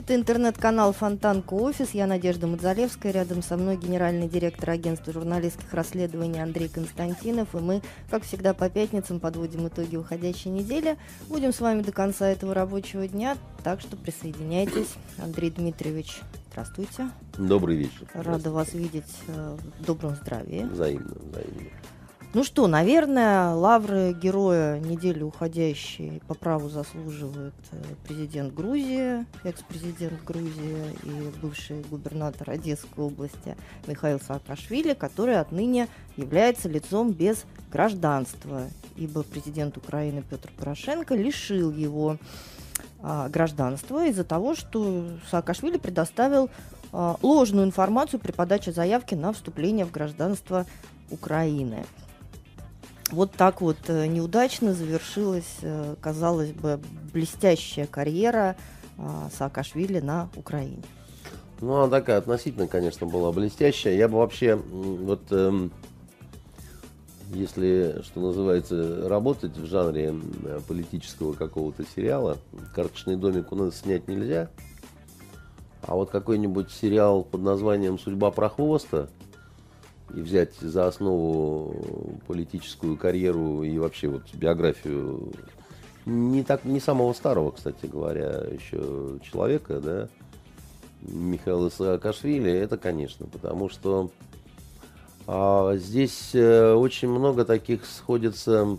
Это интернет-канал Фонтанка Офис. Я Надежда Мудзалевская. Рядом со мной генеральный директор агентства журналистских расследований Андрей Константинов. И мы, как всегда, по пятницам подводим итоги уходящей недели. Будем с вами до конца этого рабочего дня, так что присоединяйтесь. Андрей Дмитриевич, здравствуйте. Добрый вечер. Рада вас видеть э, в добром здравии. Взаимно, взаимно. Ну что, наверное, лавры героя недели уходящей по праву заслуживает э, президент Грузии, экс-президент Грузии и бывший губернатор Одесской области Михаил Саакашвили, который отныне является лицом без гражданства, ибо президент Украины Петр Порошенко лишил его а, гражданства из-за того, что Саакашвили предоставил а, ложную информацию при подаче заявки на вступление в гражданство Украины. Вот так вот э, неудачно завершилась, э, казалось бы, блестящая карьера а, Саакашвили на Украине. Ну, она такая относительно, конечно, была блестящая. Я бы вообще, вот, эм, если, что называется, работать в жанре политического какого-то сериала, «Карточный домик» у нас снять нельзя, а вот какой-нибудь сериал под названием «Судьба прохвоста», и взять за основу политическую карьеру и вообще вот биографию не так не самого старого, кстати говоря, еще человека, да, Михаила Саакашвили, это, конечно, потому что а, здесь а, очень много таких сходится,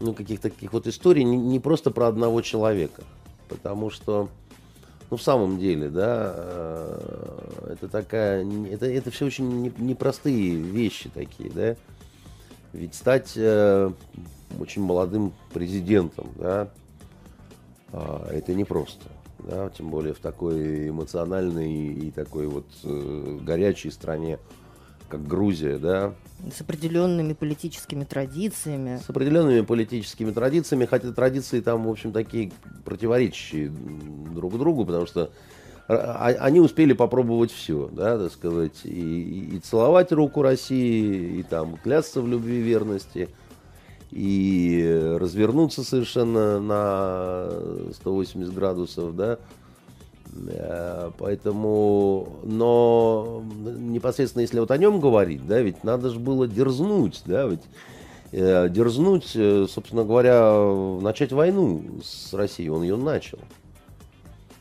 ну, каких-то таких вот историй, не, не просто про одного человека, потому что ну, в самом деле, да, э, это такая, это, это все очень непростые вещи такие, да. Ведь стать э, очень молодым президентом, да, э, это непросто, да, тем более в такой эмоциональной и такой вот э, горячей стране, как Грузия, да. С определенными политическими традициями. С определенными политическими традициями, хотя традиции там, в общем, такие противоречащие друг другу, потому что а, они успели попробовать все, да, так сказать, и, и целовать руку России, и там клясться в любви и верности, и развернуться совершенно на 180 градусов, да, поэтому, но непосредственно если вот о нем говорить, да, ведь надо же было дерзнуть, да, ведь э, дерзнуть, э, собственно говоря, начать войну с Россией, он ее начал.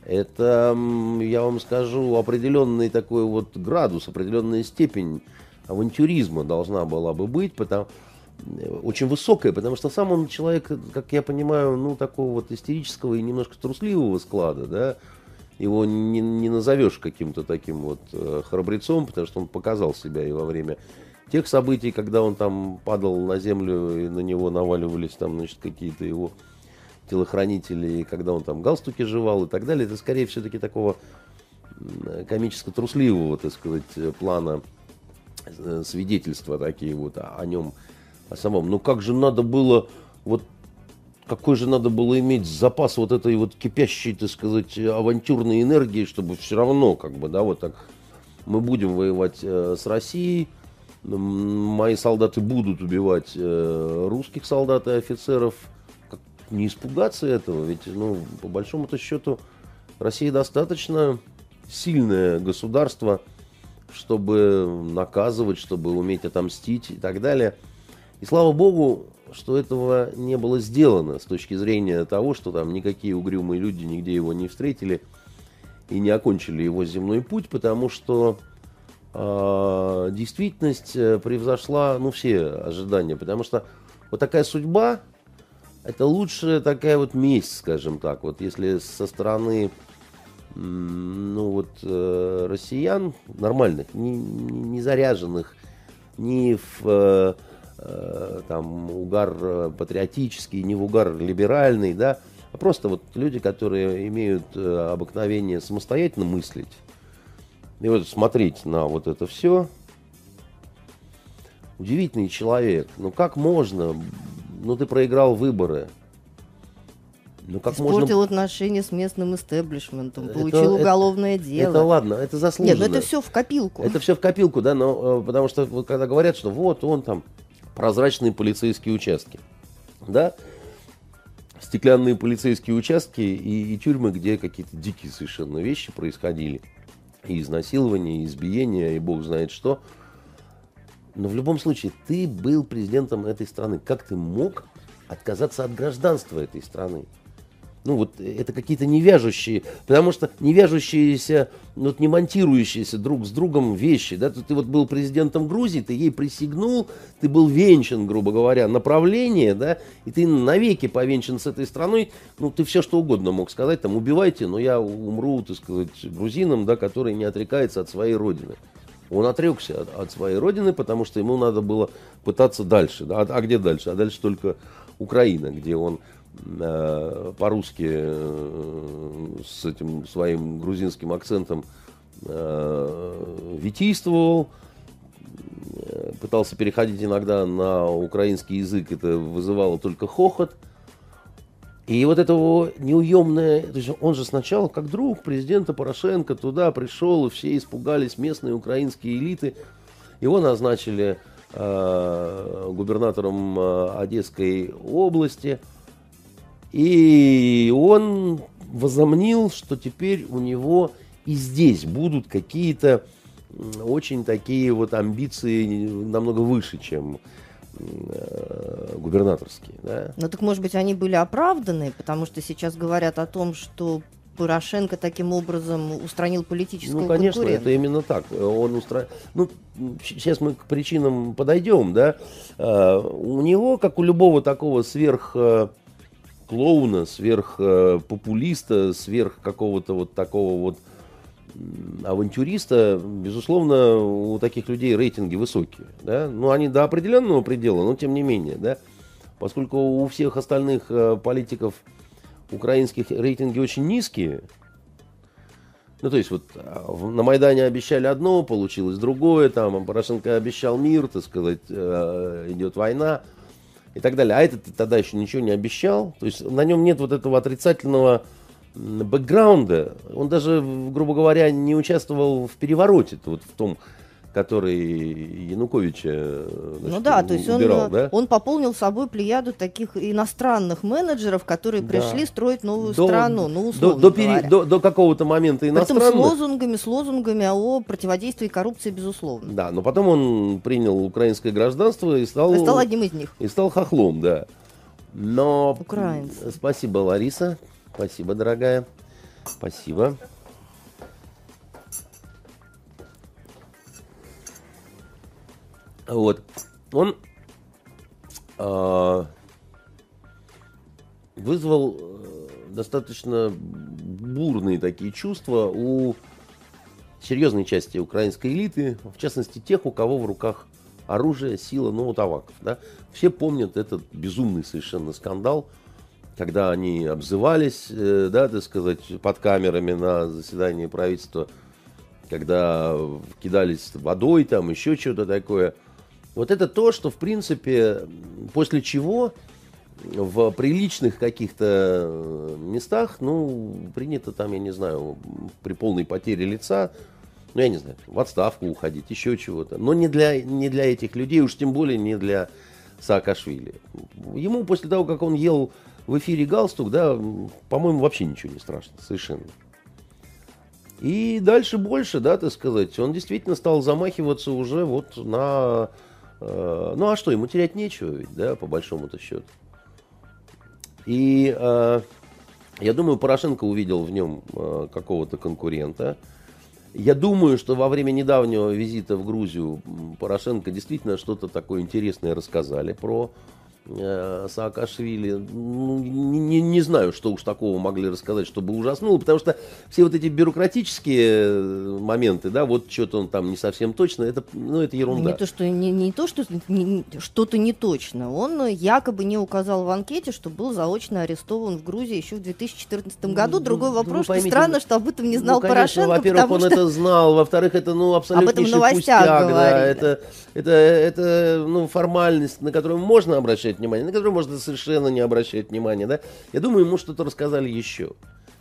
Это, я вам скажу, определенный такой вот градус, определенная степень авантюризма должна была бы быть, потому, очень высокая, потому что сам он человек, как я понимаю, ну, такого вот истерического и немножко трусливого склада, да, его не, не назовешь каким-то таким вот э, храбрецом, потому что он показал себя и во время тех событий, когда он там падал на землю и на него наваливались там, значит, какие-то его телохранители, и когда он там галстуки жевал и так далее, это скорее все-таки такого комическо-трусливого, так сказать, плана э, свидетельства такие вот о, нем, о самом. Ну как же надо было вот какой же надо было иметь запас вот этой вот кипящей, так сказать, авантюрной энергии, чтобы все равно, как бы, да, вот так мы будем воевать э, с Россией, мои солдаты будут убивать э, русских солдат и офицеров. Как, не испугаться этого, ведь, ну, по большому-то счету, Россия достаточно сильное государство, чтобы наказывать, чтобы уметь отомстить и так далее. И слава богу, что этого не было сделано с точки зрения того, что там никакие угрюмые люди нигде его не встретили и не окончили его земной путь, потому что э, действительность превзошла ну, все ожидания, потому что вот такая судьба, это лучшая такая вот месть, скажем так, вот если со стороны ну вот э, россиян нормальных, не, не заряженных ни в Э, там угар э, патриотический, не в угар либеральный, да, а просто вот люди, которые имеют э, обыкновение самостоятельно мыслить и вот смотреть на вот это все. Удивительный человек. Ну как можно? Ну ты проиграл выборы. Ну, как Испортил можно... отношения с местным истеблишментом, это, получил это, уголовное дело. Это ладно, это заслуженно. Нет, ну это все в копилку. Это все в копилку, да, но потому что вот, когда говорят, что вот он там прозрачные полицейские участки. Да? стеклянные полицейские участки и, и тюрьмы, где какие-то дикие совершенно вещи происходили. И изнасилования, и избиения, и бог знает что. Но в любом случае, ты был президентом этой страны. Как ты мог отказаться от гражданства этой страны? Ну вот это какие-то не вяжущие, потому что не вяжущиеся, вот не монтирующиеся друг с другом вещи, да, ты, ты вот был президентом Грузии, ты ей присягнул, ты был венчан, грубо говоря, направление, да, и ты навеки повенчан с этой страной, ну ты все что угодно мог сказать, там убивайте, но я умру, так сказать, грузином, да, который не отрекается от своей родины. Он отрекся от, от своей родины, потому что ему надо было пытаться дальше. Да? А, а где дальше? А дальше только Украина, где он Э, по-русски э, с этим своим грузинским акцентом э, витийствовал, пытался переходить иногда на украинский язык, это вызывало только хохот. И вот это его неуемное, то есть он же сначала как друг президента Порошенко туда пришел, и все испугались, местные украинские элиты. Его назначили э, губернатором э, Одесской области – и он возомнил, что теперь у него и здесь будут какие-то очень такие вот амбиции намного выше, чем э, губернаторские. Да? Ну так, может быть, они были оправданы, потому что сейчас говорят о том, что Порошенко таким образом устранил политического Ну, конечно, это именно так. Он устра... Ну, сейчас мы к причинам подойдем, да. Uh, у него, как у любого такого сверх uh, клоуна, сверх э, популиста, сверх какого-то вот такого вот авантюриста, безусловно, у таких людей рейтинги высокие. Да? Ну, они до определенного предела, но тем не менее, да? Поскольку у всех остальных э, политиков украинских рейтинги очень низкие, ну, то есть вот а, на Майдане обещали одно, получилось другое, там Порошенко обещал мир, так сказать, э, идет война – и так далее. А этот тогда еще ничего не обещал. То есть на нем нет вот этого отрицательного бэкграунда. Он даже, грубо говоря, не участвовал в перевороте, вот в том, который Януковича значит, Ну да, то есть убирал, он, да? он пополнил собой плеяду таких иностранных менеджеров, которые да. пришли строить новую до, страну, ну условно до, до, пере, до, до какого-то момента иностранных. Притом с лозунгами, с лозунгами о противодействии коррупции, безусловно. Да, но потом он принял украинское гражданство и стал... И стал одним из них. И стал хохлом, да. Но... Украинцы. Спасибо, Лариса. Спасибо, дорогая. Спасибо. Вот. Он э, вызвал достаточно бурные такие чувства у серьезной части украинской элиты, в частности тех, у кого в руках оружие, сила, ну вот Аваков. Да? Все помнят этот безумный совершенно скандал, когда они обзывались, э, да, так сказать, под камерами на заседании правительства, когда кидались водой, там еще что-то такое – вот это то, что, в принципе, после чего в приличных каких-то э, местах, ну, принято там, я не знаю, при полной потере лица, ну, я не знаю, в отставку уходить, еще чего-то. Но не для, не для этих людей, уж тем более не для Саакашвили. Ему после того, как он ел в эфире галстук, да, по-моему, вообще ничего не страшно, совершенно. И дальше больше, да, так сказать, он действительно стал замахиваться уже вот на ну а что, ему терять нечего ведь, да, по большому-то счету. И э, я думаю, Порошенко увидел в нем э, какого-то конкурента. Я думаю, что во время недавнего визита в Грузию Порошенко действительно что-то такое интересное рассказали про э, Саакашвили. Ну, не, не, знаю, что уж такого могли рассказать, чтобы ужаснуло, потому что все вот эти бюрократические э, моменты, да, вот что-то он там не совсем точно, это, ну, это ерунда. Не то, что, не, не то, что не, что-то не точно. Он якобы не указал в анкете, что был заочно арестован в Грузии еще в 2014 году. Ну, Другой ну, вопрос, ну, поймите, что странно, что об этом не знал ну, конечно, Порошенко. Во-первых, он что... это знал, во-вторых, это, ну, абсолютнейший пустяк, да, это, это, это, ну, формальность, на которую можно обращать обращать внимание, на которые можно совершенно не обращать внимания, да. Я думаю, ему что-то рассказали еще.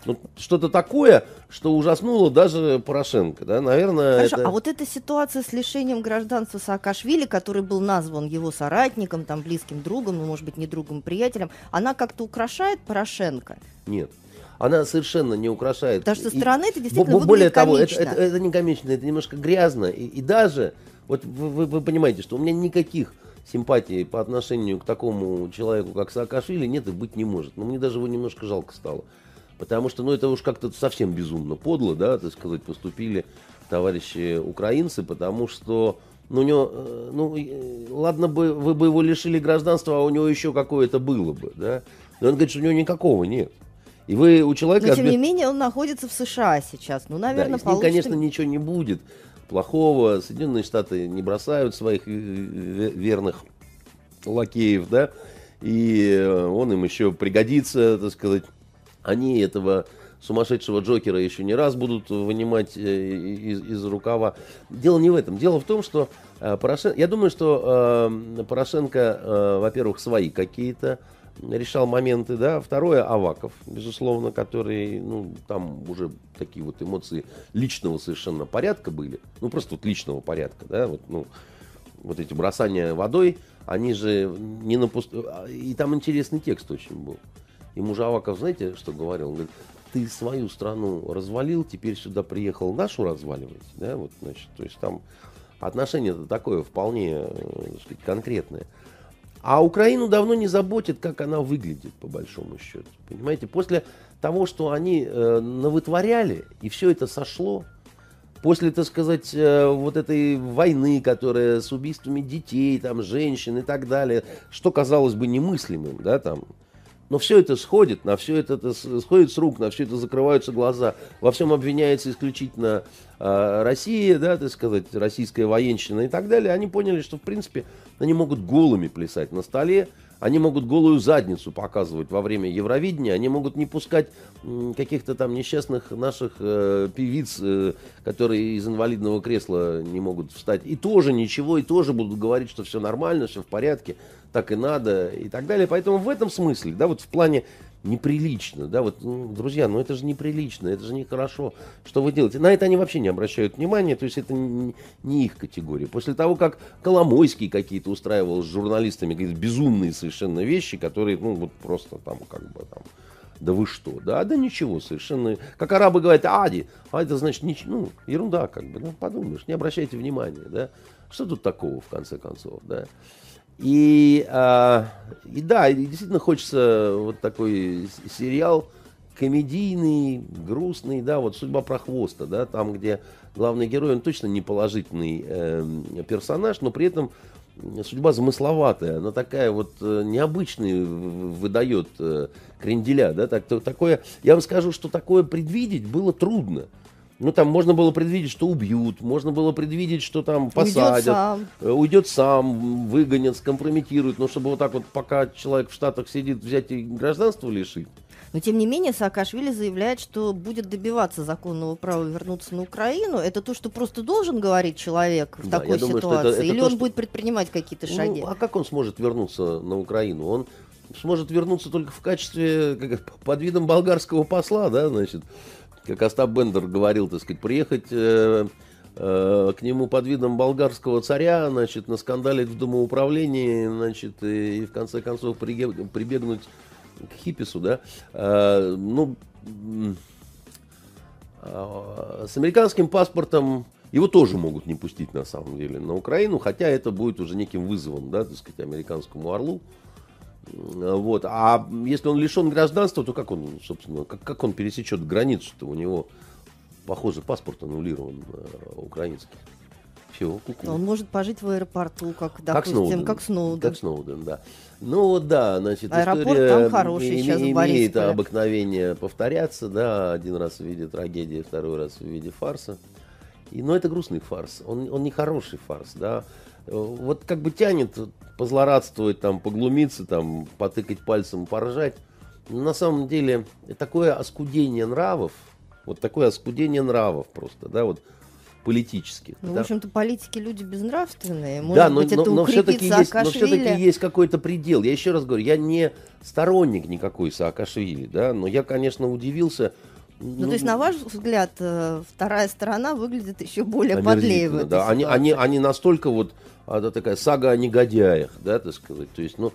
Ну, что-то такое, что ужаснуло даже Порошенко, да, наверное. Хорошо, это... а вот эта ситуация с лишением гражданства Саакашвили, который был назван его соратником, там, близким другом, ну, может быть, не другом, приятелем, она как-то украшает Порошенко? Нет. Она совершенно не украшает. Потому что со стороны это действительно Более того, комично. это, это, это не комично, это немножко грязно. И, и даже, вот вы, вы, вы понимаете, что у меня никаких симпатий по отношению к такому человеку, как Саакашвили, нет и быть не может. Но мне даже его немножко жалко стало. Потому что, ну, это уж как-то совсем безумно подло, да, так сказать, поступили товарищи украинцы, потому что, ну, у него, э, ну, э, ладно бы, вы бы его лишили гражданства, а у него еще какое-то было бы, да. Но он говорит, что у него никакого нет. И вы у человека... Но, тем не менее, он находится в США сейчас. Ну, да, наверное, и с ним, получится... конечно, ничего не будет плохого. Соединенные Штаты не бросают своих э, э, верных лакеев, да, и э, он им еще пригодится, так сказать. Они этого сумасшедшего Джокера еще не раз будут вынимать э, из, из рукава. Дело не в этом. Дело в том, что э, Порошенко... Я думаю, что э, Порошенко, э, во-первых, свои какие-то решал моменты, да. Второе, Аваков, безусловно, который, ну, там уже такие вот эмоции личного совершенно порядка были. Ну, просто вот личного порядка, да, вот, ну, вот эти бросания водой, они же не на пуст- И там интересный текст очень был. Ему же Аваков, знаете, что говорил? Он говорит, ты свою страну развалил, теперь сюда приехал нашу разваливать, да, вот, значит, то есть там отношение-то такое вполне, э, так сказать, конкретное. А Украину давно не заботит, как она выглядит, по большому счету. Понимаете, после того, что они э, навытворяли, и все это сошло, после, так сказать, э, вот этой войны, которая с убийствами детей, там, женщин и так далее, что казалось бы немыслимым, да, там, но все это сходит, на все это, это сходит с рук, на все это закрываются глаза. Во всем обвиняется исключительно э, Россия, да, так сказать, российская военщина и так далее. Они поняли, что, в принципе, они могут голыми плясать на столе, они могут голую задницу показывать во время Евровидения, они могут не пускать каких-то там несчастных наших э, певиц, э, которые из инвалидного кресла не могут встать, и тоже ничего, и тоже будут говорить, что все нормально, все в порядке, так и надо, и так далее. Поэтому в этом смысле, да, вот в плане неприлично, да, вот, ну, друзья, ну это же неприлично, это же нехорошо, что вы делаете. На это они вообще не обращают внимания, то есть это не, не их категория. После того, как Коломойский какие-то устраивал с журналистами какие-то безумные совершенно вещи, которые, ну, вот просто там, как бы там, да вы что, да, да ничего, совершенно, как арабы говорят, ади, а это значит, нич- ну, ерунда, как бы, ну, подумаешь, не обращайте внимания, да, что тут такого, в конце концов, да. И, а, и да, действительно хочется вот такой сериал комедийный, грустный, да, вот судьба про хвоста, да, там, где главный герой, он точно не положительный эм, персонаж, но при этом судьба замысловатая, она такая вот э, необычный в- выдает э, кренделя, да, так, то- такое, я вам скажу, что такое предвидеть было трудно. Ну, там можно было предвидеть, что убьют, можно было предвидеть, что там посадят, сам. э, уйдет сам, выгонят, скомпрометируют, но чтобы вот так вот, пока человек в Штатах сидит, взять и гражданство лишить. Но, тем не менее, Саакашвили заявляет, что будет добиваться законного права вернуться на Украину. Это то, что просто должен говорить человек в Да, такой думаю, что это- ситуации? это Или то, он что- будет предпринимать какие-то шаги? Ну, а как он сможет вернуться на Украину? Он сможет вернуться только в качестве, как, под видом болгарского посла, да, значит, как Остап Бендер говорил, так сказать, приехать э, э, к нему под видом болгарского царя, значит, наскандалить в домоуправлении, значит, и, в конце концов приге- прибегнуть к хипису, да, Э, ну, а, с американским паспортом его тоже могут не пустить на самом деле на Украину, хотя это будет уже неким вызовом, да, так сказать, американскому орлу. Вот. А если он лишен гражданства, то как он, собственно, как, как он пересечет границу-то? У него, похоже, паспорт аннулирован э, украинский. Все, Он может пожить в аэропорту, как, как допустим, Сноуден. как Сноуден. Как Сноуден, да. Ну вот да, значит, Аэропорт история там хороший име- сейчас имеет обыкновение повторяться, да, один раз в виде трагедии, второй раз в виде фарса. И, но это грустный фарс, он, он не хороший фарс, да. Э, Вот как бы тянет позлорадствовать, там, поглумиться, там, потыкать пальцем, поржать. Но на самом деле такое оскудение нравов, вот такое оскудение нравов просто, да, вот политических. Ну, да. в общем-то, политики люди безнравственные. Может да, но, быть, но, это но все-таки есть, но все-таки есть какой-то предел. Я еще раз говорю, я не сторонник никакой Саакашвили, да, но я, конечно, удивился Ну, то есть, на ваш взгляд, э, вторая сторона выглядит еще более подлее в да. Они, они, они настолько вот, это такая сага о негодяях, да, так сказать. То есть, ну,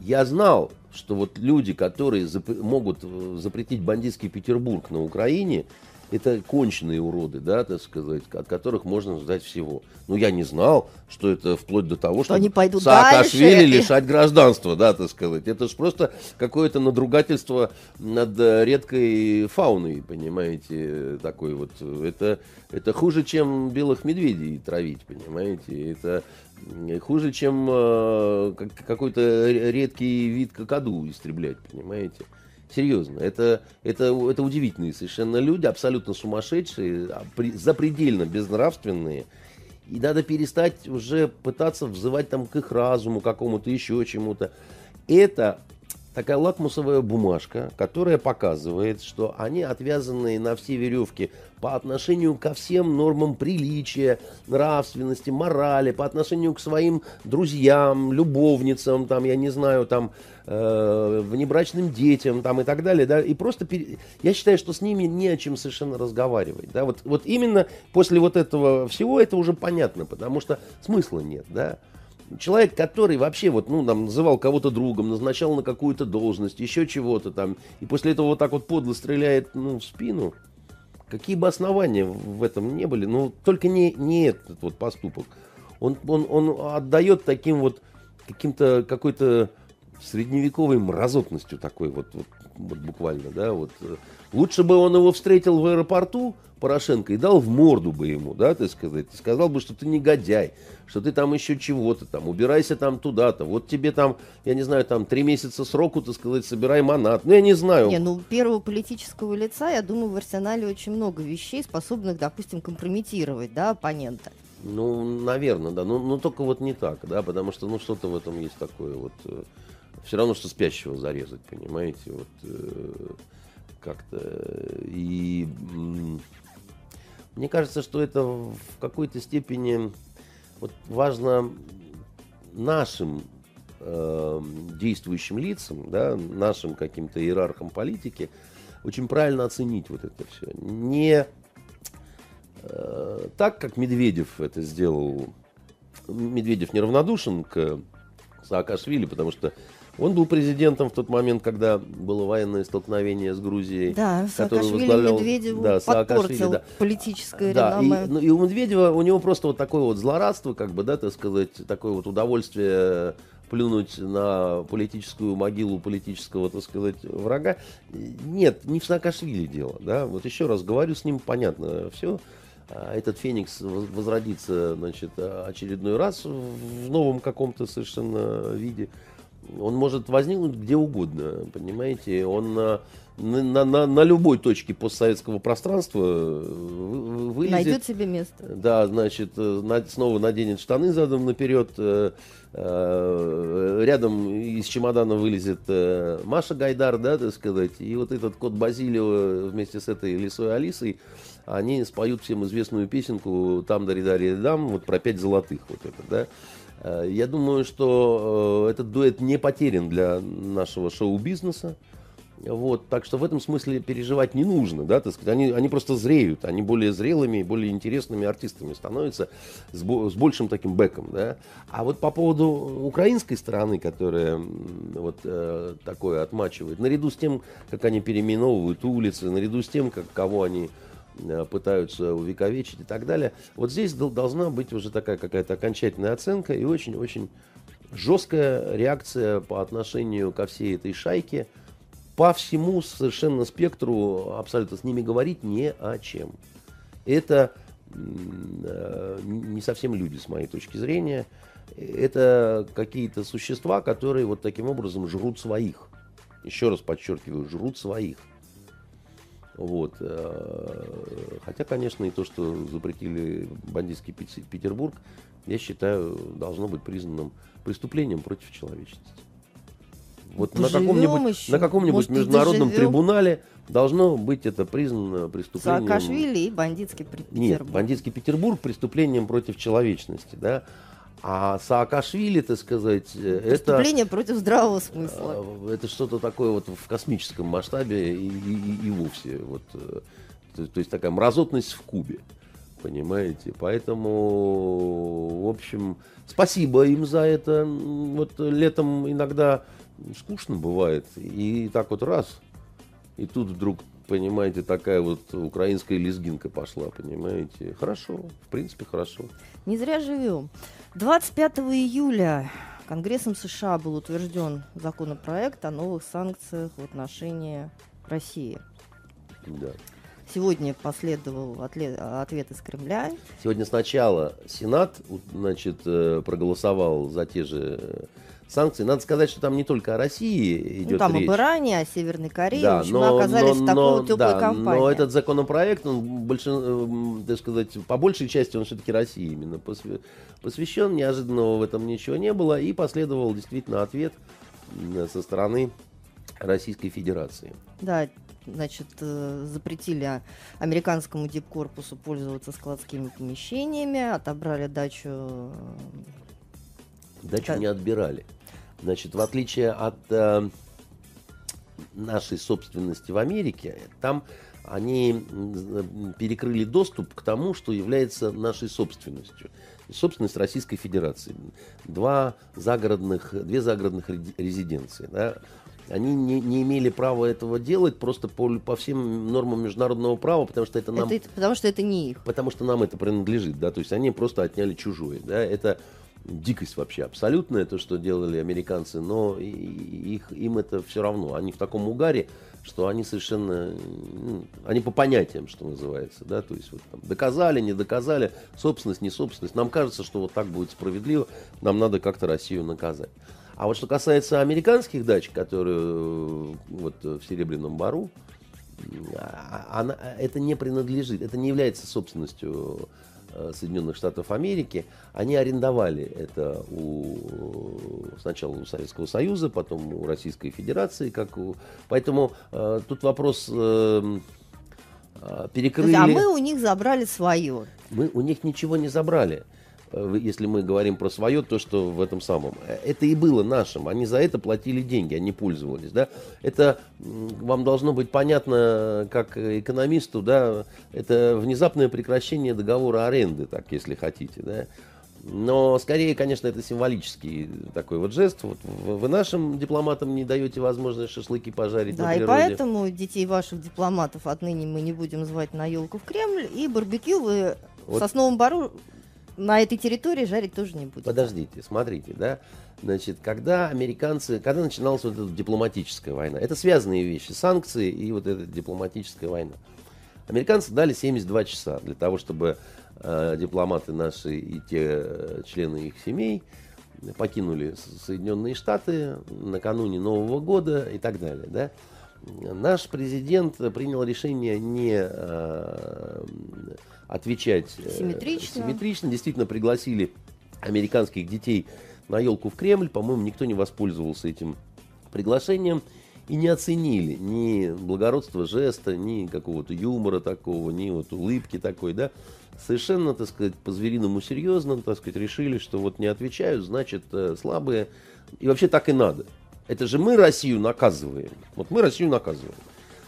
я знал, что вот люди, которые зап- могут э, запретить бандитский Петербург на Украине, это конченые уроды, да, так сказать, от которых можно ждать всего. Но я не знал, что это вплоть до того, что, что они пойдут Саакашвили дальше. лишать гражданства, да, так сказать. Это же просто какое-то надругательство над э, редкой фауной, понимаете, такой вот. Это, это хуже, чем белых медведей травить, понимаете. Это хуже, чем э, какой-то редкий вид какаду истреблять, понимаете. Серьезно, это, это, это удивительные совершенно люди, абсолютно сумасшедшие, а запредельно безнравственные. И надо перестать уже пытаться взывать там к их разуму, какому-то еще чему-то. Это такая лакмусовая бумажка, которая показывает, что они отвязаны на все веревки по отношению ко всем нормам приличия, нравственности, морали, по отношению к своим друзьям, любовницам, там, я не знаю, там, э, внебрачным детям, там, и так далее, да, и просто, пере... я считаю, что с ними не о чем совершенно разговаривать, да, вот, вот именно после вот этого всего это уже понятно, потому что смысла нет, да, человек, который вообще вот, ну, там, называл кого-то другом, назначал на какую-то должность, еще чего-то там, и после этого вот так вот подло стреляет, ну, в спину, Какие бы основания в этом не были, но только не, не этот вот поступок. Он, он, он отдает таким вот каким-то какой-то средневековой мразотностью такой вот, вот, вот буквально, да, вот. Лучше бы он его встретил в аэропорту, Порошенко, и дал в морду бы ему, да, так сказать, сказал бы, что ты негодяй, что ты там еще чего-то там, убирайся там туда-то, вот тебе там, я не знаю, там три месяца сроку, так сказать, собирай манат, ну я не знаю. Не, ну первого политического лица, я думаю, в арсенале очень много вещей, способных, допустим, компрометировать, да, оппонента. Ну, наверное, да, но, но только вот не так, да, потому что, ну, что-то в этом есть такое вот, э, все равно, что спящего зарезать, понимаете, вот, э, как-то, и... Э, мне кажется, что это в какой-то степени вот важно нашим э, действующим лицам, да, нашим каким-то иерархам политики, очень правильно оценить вот это все. Не э, так, как Медведев это сделал. Медведев неравнодушен к Саакашвили, потому что он был президентом в тот момент, когда было военное столкновение с Грузией. Да, Саакашвили. Медведеву да, подпортил да. политическое да, реноме. И, ну, и у Медведева, у него просто вот такое вот злорадство, как бы, да, так сказать, такое вот удовольствие плюнуть на политическую могилу политического, так сказать, врага. Нет, не в Саакашвили дело, да. Вот еще раз говорю, с ним понятно все. А этот Феникс возродится, значит, очередной раз в новом каком-то совершенно виде он может возникнуть где угодно, понимаете, он на, на, на, на любой точке постсоветского пространства вылезет. Найдет себе место. Да, значит, на, снова наденет штаны задом наперед, э, э, рядом из чемодана вылезет э, Маша Гайдар, да, так сказать, и вот этот кот Базилио вместе с этой лисой Алисой, они споют всем известную песенку «Там дари дари дам», вот про пять золотых, вот это, да. Э, я думаю, что э, этот дуэт не потерян для нашего шоу-бизнеса. Вот, так что в этом смысле переживать не нужно, да, так сказать, они, они просто зреют, они более зрелыми, более интересными артистами становятся с, бо, с большим таким бэком, да. А вот по поводу украинской стороны, которая вот э, такое отмачивает, наряду с тем, как они переименовывают улицы, наряду с тем, как кого они пытаются увековечить и так далее. Вот здесь должна быть уже такая какая-то окончательная оценка и очень-очень жесткая реакция по отношению ко всей этой шайке. По всему совершенно спектру абсолютно с ними говорить не о чем. Это э, не совсем люди, с моей точки зрения. Это какие-то существа, которые вот таким образом жрут своих. Еще раз подчеркиваю, жрут своих. Вот. Э, хотя, конечно, и то, что запретили бандитский Петербург, я считаю, должно быть признанным преступлением против человечности. Вот на каком-нибудь, на каком-нибудь международном доживем. трибунале должно быть это признано преступлением. Саакашвили и бандитский Петербург. Нет, бандитский Петербург преступлением против человечности, да. А Саакашвили, так сказать, это... Преступление против здравого смысла. э, Это что-то такое вот в космическом масштабе и, и- и вовсе. Вот, э, то, то есть такая мразотность в кубе. Понимаете? Поэтому, в общем, спасибо им за это. Вот летом иногда скучно бывает. И так вот раз. И тут вдруг, понимаете, такая вот украинская лезгинка пошла, понимаете? Хорошо, в принципе, хорошо. Не зря живем. 25 июля Конгрессом США был утвержден законопроект о новых санкциях в отношении России. Да. Сегодня последовал ответ из Кремля. Сегодня сначала Сенат значит, э, проголосовал за те же санкции. Надо сказать, что там не только о России идет Ну, там речь. об Иране, о Северной Корее. Да, в общем, мы оказались в такой но- теплой да, компании. Но этот законопроект, он большин, эм, так сказать, по большей части он все-таки России именно посвя- посвящен. Неожиданного в этом ничего не было. И последовал действительно ответ со стороны Российской Федерации. Да, значит, э, запретили а- американскому дипкорпусу пользоваться складскими помещениями, отобрали дачу э, Дачу Да. не отбирали. Значит, в отличие от э, нашей собственности в Америке, там они перекрыли доступ к тому, что является нашей собственностью. Собственность Российской Федерации. Два загородных, две загородных ре- резиденции. да. Они не, не имели права этого делать просто по, по всем нормам международного права, потому что это нам Это, потому что это не их. потому что нам это принадлежит, да, то есть они просто отняли чужое, да, это дикость вообще абсолютная, то, что делали американцы, но их, им это все равно, они в таком угаре, что они совершенно, ну, они по понятиям, что называется, да, то есть вот там доказали, не доказали, собственность, не собственность, нам кажется, что вот так будет справедливо, нам надо как-то Россию наказать. А вот что касается американских дач, которые э, вот э, в Серебряном Бару, а- она, это не принадлежит, это не является собственностью э, Соединенных Штатов Америки. Они арендовали это у, сначала у Советского Союза, потом у Российской Федерации. Как у, поэтому э, тут вопрос э, э, То перекрыли. а мы у них забрали свое. Мы у них ничего не забрали. Если мы говорим про свое, то что в этом самом. Это и было нашим. Они за это платили деньги, они пользовались. Да? Это вам должно быть понятно, как экономисту, да, это внезапное прекращение договора аренды, так, если хотите. Да? Но скорее, конечно, это символический такой вот жест. Вот вы нашим дипломатам не даете возможность шашлыки пожарить Да, на и природе. поэтому детей ваших дипломатов отныне мы не будем звать на елку в Кремль, и барбекю вы в Вот. Сосновом Бару на этой территории жарить тоже не будете. Подождите, смотрите, да. Значит, когда американцы, когда начиналась вот эта дипломатическая война, это связанные вещи, санкции и вот эта дипломатическая война. Американцы дали 72 часа для того, чтобы э, дипломаты наши и те э, члены их семей покинули Соединенные Штаты накануне Нового года и так далее, да. Наш президент принял решение не э, отвечать э, Симметрично. симметрично. Действительно пригласили американских детей на елку в Кремль. По-моему, никто не воспользовался этим приглашением и не оценили ни благородства жеста, ни какого-то юмора такого, ни вот улыбки такой, да. Совершенно, так сказать, по-звериному серьезно, так сказать, решили, что вот не отвечают, значит, э, слабые. И вообще так и надо. Это же мы Россию наказываем. Вот мы Россию наказываем.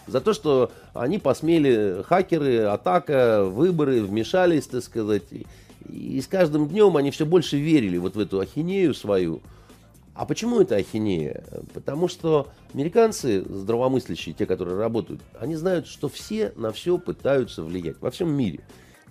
За то, что они посмели, хакеры, атака, выборы, вмешались, так сказать. И, с каждым днем они все больше верили вот в эту ахинею свою. А почему это ахинея? Потому что американцы, здравомыслящие, те, которые работают, они знают, что все на все пытаются влиять во всем мире.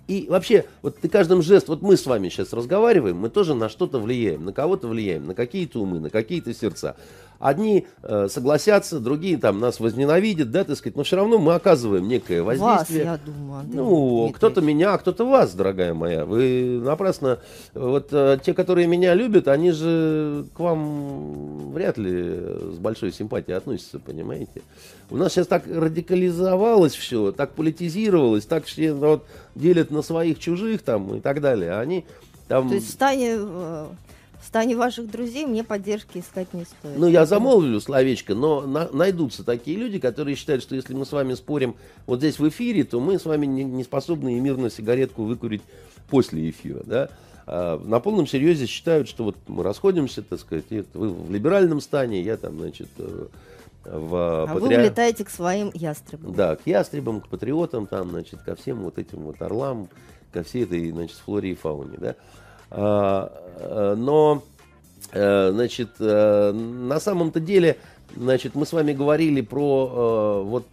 И вообще, вот ты каждым жест, вот мы с вами сейчас разговариваем, мы тоже на что-то влияем, на кого-то влияем, на какие-то умы, на какие-то сердца. Одни э, согласятся, другие там нас возненавидят, да, так сказать, но все равно мы оказываем некое Вас, воздействие. я думаю, Андрей Ну, кто-то меня, а кто-то вас, дорогая моя. Вы напрасно... Вот э, те, которые меня любят, они же к вам вряд ли с большой симпатией относятся, понимаете? У нас сейчас так радикализовалось все, так политизировалось, так все вот, делят на своих, чужих там и так далее. А они там... То есть в стане, э, В стане ваших друзей мне поддержки искать не стоит. Ну, я замолвлю словечко, но на, найдутся такие люди, которые считают, что если мы с вами спорим вот здесь в эфире, то мы с вами не, не способны и мирно сигаретку выкурить после эфира, да. А на полном серьезе считают, что вот мы расходимся, так сказать, вы в либеральном стане, я там, значит, э, в а патри... вы улетаете к своим ястребам. Да, к ястребам, к патриотам, там, значит, ко всем вот этим вот орлам, ко всей этой, значит, флоре и фауне, да. А, а но, а, значит, а, на самом-то деле, значит, мы с вами говорили про, вот,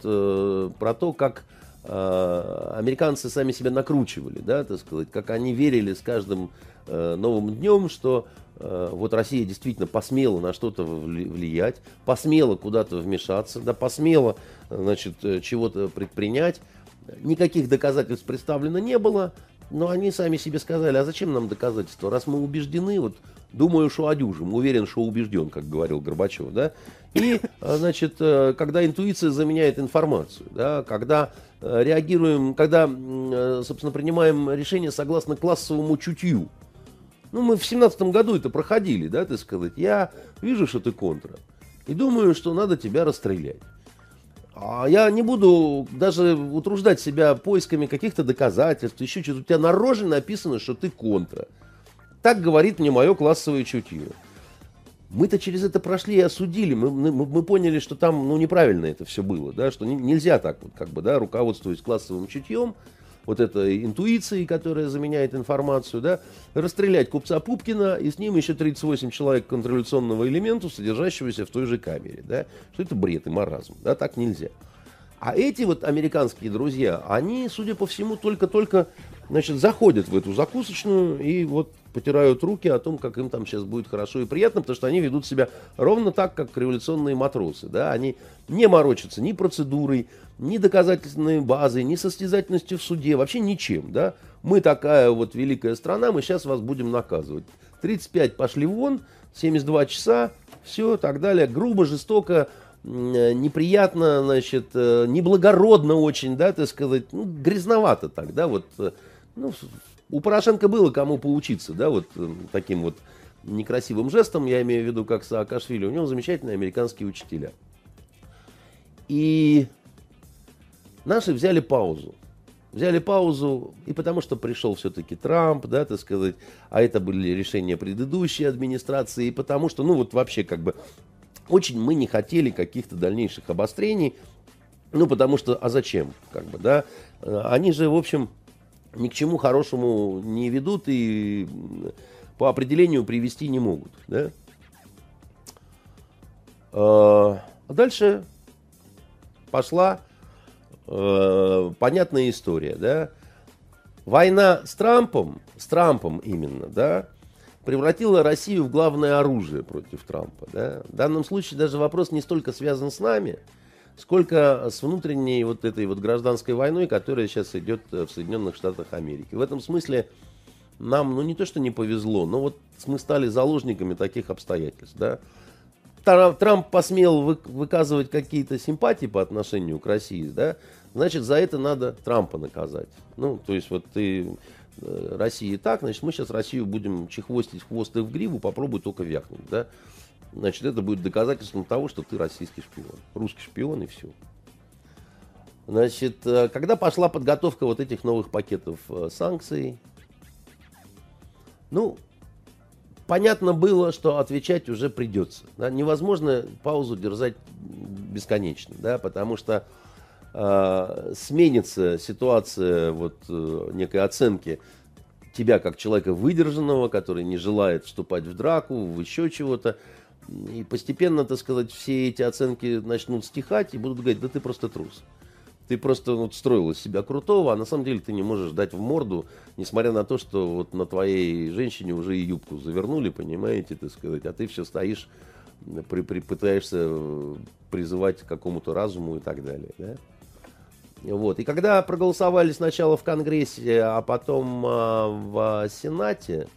про то, как американцы сами себя накручивали, да, так сказать, как они верили с каждым новым днем, что Э, вот Россия действительно посмела на что-то влиять, посмела куда-то вмешаться, да, посмела, значит, э, чего-то предпринять. Никаких доказательств представлено не было, но они сами себе сказали, а зачем нам доказательства? Раз мы убеждены, вот думаю, что одюжим, уверен, что убежден, как говорил Горбачев, да, и, э, значит, когда интуиция заменяет информацию, да, когда реагируем, когда, собственно, принимаем решение согласно классовому чутью, ну, мы в семнадцатом году это проходили, да, ты сказать. Я вижу, что ты контра. И думаю, что надо тебя расстрелять. А я не буду даже утруждать себя поисками каких-то доказательств, еще что-то. У тебя на роже написано, что ты контра. Так говорит мне мое классовое чутье. Мы-то через это прошли и осудили. Мы, мы, мы поняли, что там ну, неправильно это все было, да, что не, нельзя так вот, как бы, да, руководствуясь классовым чутьем, вот этой интуицией, которая заменяет информацию, да, расстрелять купца Пупкина и с ним еще 38 человек контрреволюционного элемента, содержащегося в той же камере, да, что это бред и маразм, да, так нельзя. А эти вот американские друзья, они, судя по всему, только-только, значит, заходят в эту закусочную и вот потирают руки о том, как им там сейчас будет хорошо и приятно, потому что они ведут себя ровно так, как революционные матросы, да, они не морочатся ни процедурой, ни доказательственной базой, ни состязательностью в суде, вообще ничем, да. Мы такая вот великая страна, мы сейчас вас будем наказывать. 35 пошли вон, 72 часа, все, так далее, грубо, жестоко, Э, неприятно, значит, э, неблагородно очень, да, так сказать, ну, грязновато так, да, вот, э, ну, у Порошенко было кому поучиться, да, вот таким вот некрасивым жестом, я имею в виду, как Саакашвили, у него замечательные американские учителя. И наши взяли паузу. Взяли паузу, и потому что пришел все-таки Трамп, да, так сказать, а это были решения предыдущей администрации, и потому что, ну, вот вообще как бы очень мы не хотели каких-то дальнейших обострений, ну, потому что, а зачем, как бы, да? Э, они же, в общем, ни к чему хорошему не ведут и по определению привести не могут, да? А дальше пошла э, понятная история, да? Война с Трампом, с Трампом именно, да, превратила Россию в главное оружие против Трампа. Да? В данном случае даже вопрос не столько связан с нами, сколько с внутренней вот этой вот гражданской войной, которая сейчас идет в Соединенных Штатах Америки. В этом смысле нам, ну не то, что не повезло, но вот мы стали заложниками таких обстоятельств. Да? Трамп посмел вы, выказывать какие-то симпатии по отношению к России, да, значит, за это надо Трампа наказать. Ну, то есть вот ты Э, России так, значит, мы сейчас Россию будем чехвостить хвост и в гриву, попробуй только вякнуть, да. Значит, это будет доказательством того, что ты российский шпион, русский шпион и все. Значит, э, когда пошла подготовка вот этих новых пакетов э, санкций, ну, понятно было, что отвечать уже придется. Да? Невозможно паузу держать бесконечно, да, потому что э, сменится ситуация вот э, некой оценки тебя как человека выдержанного, который не желает вступать в драку, в еще чего-то. И постепенно, так сказать, все эти оценки начнут стихать и будут говорить, да ты просто трус. Ты просто вот строил из себя крутого, а на самом деле ты не можешь дать в морду, несмотря на то, что вот на твоей женщине уже и юбку завернули, понимаете, так сказать, а ты все стоишь, при, при, пытаешься призывать к какому-то разуму и так далее. Да? Вот. И когда проголосовали сначала в Конгрессе, а потом а, в Сенате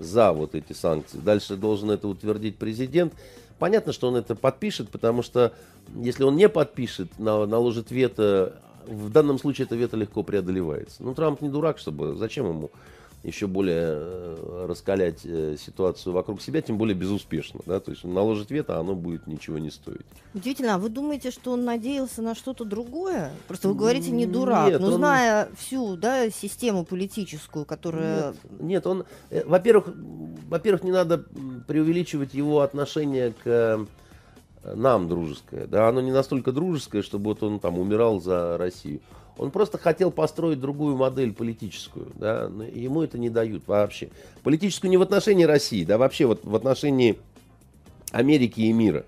за вот эти санкции, дальше должен это утвердить президент, понятно, что он это подпишет, потому что если он не подпишет, наложит вето, в данном случае это вето легко преодолевается. Ну, Трамп не дурак, чтобы, зачем ему еще более э, раскалять э, ситуацию вокруг себя, тем более безуспешно. Да? То есть он наложит вето, а оно будет ничего не стоить. Удивительно, а вы думаете, что он надеялся на что-то другое? Просто вы говорите, не дурак, Нет, но он- зная всю да, систему политическую, которая... Нет, нет, он, э, во-первых, во-первых, не надо преувеличивать его отношение к нам дружеское. Да, оно не настолько дружеское, чтобы вот он там умирал за Россию. Он просто хотел построить другую модель политическую, да, ему это не дают вообще. Политическую не в отношении России, да, вообще вот в отношении Америки и мира.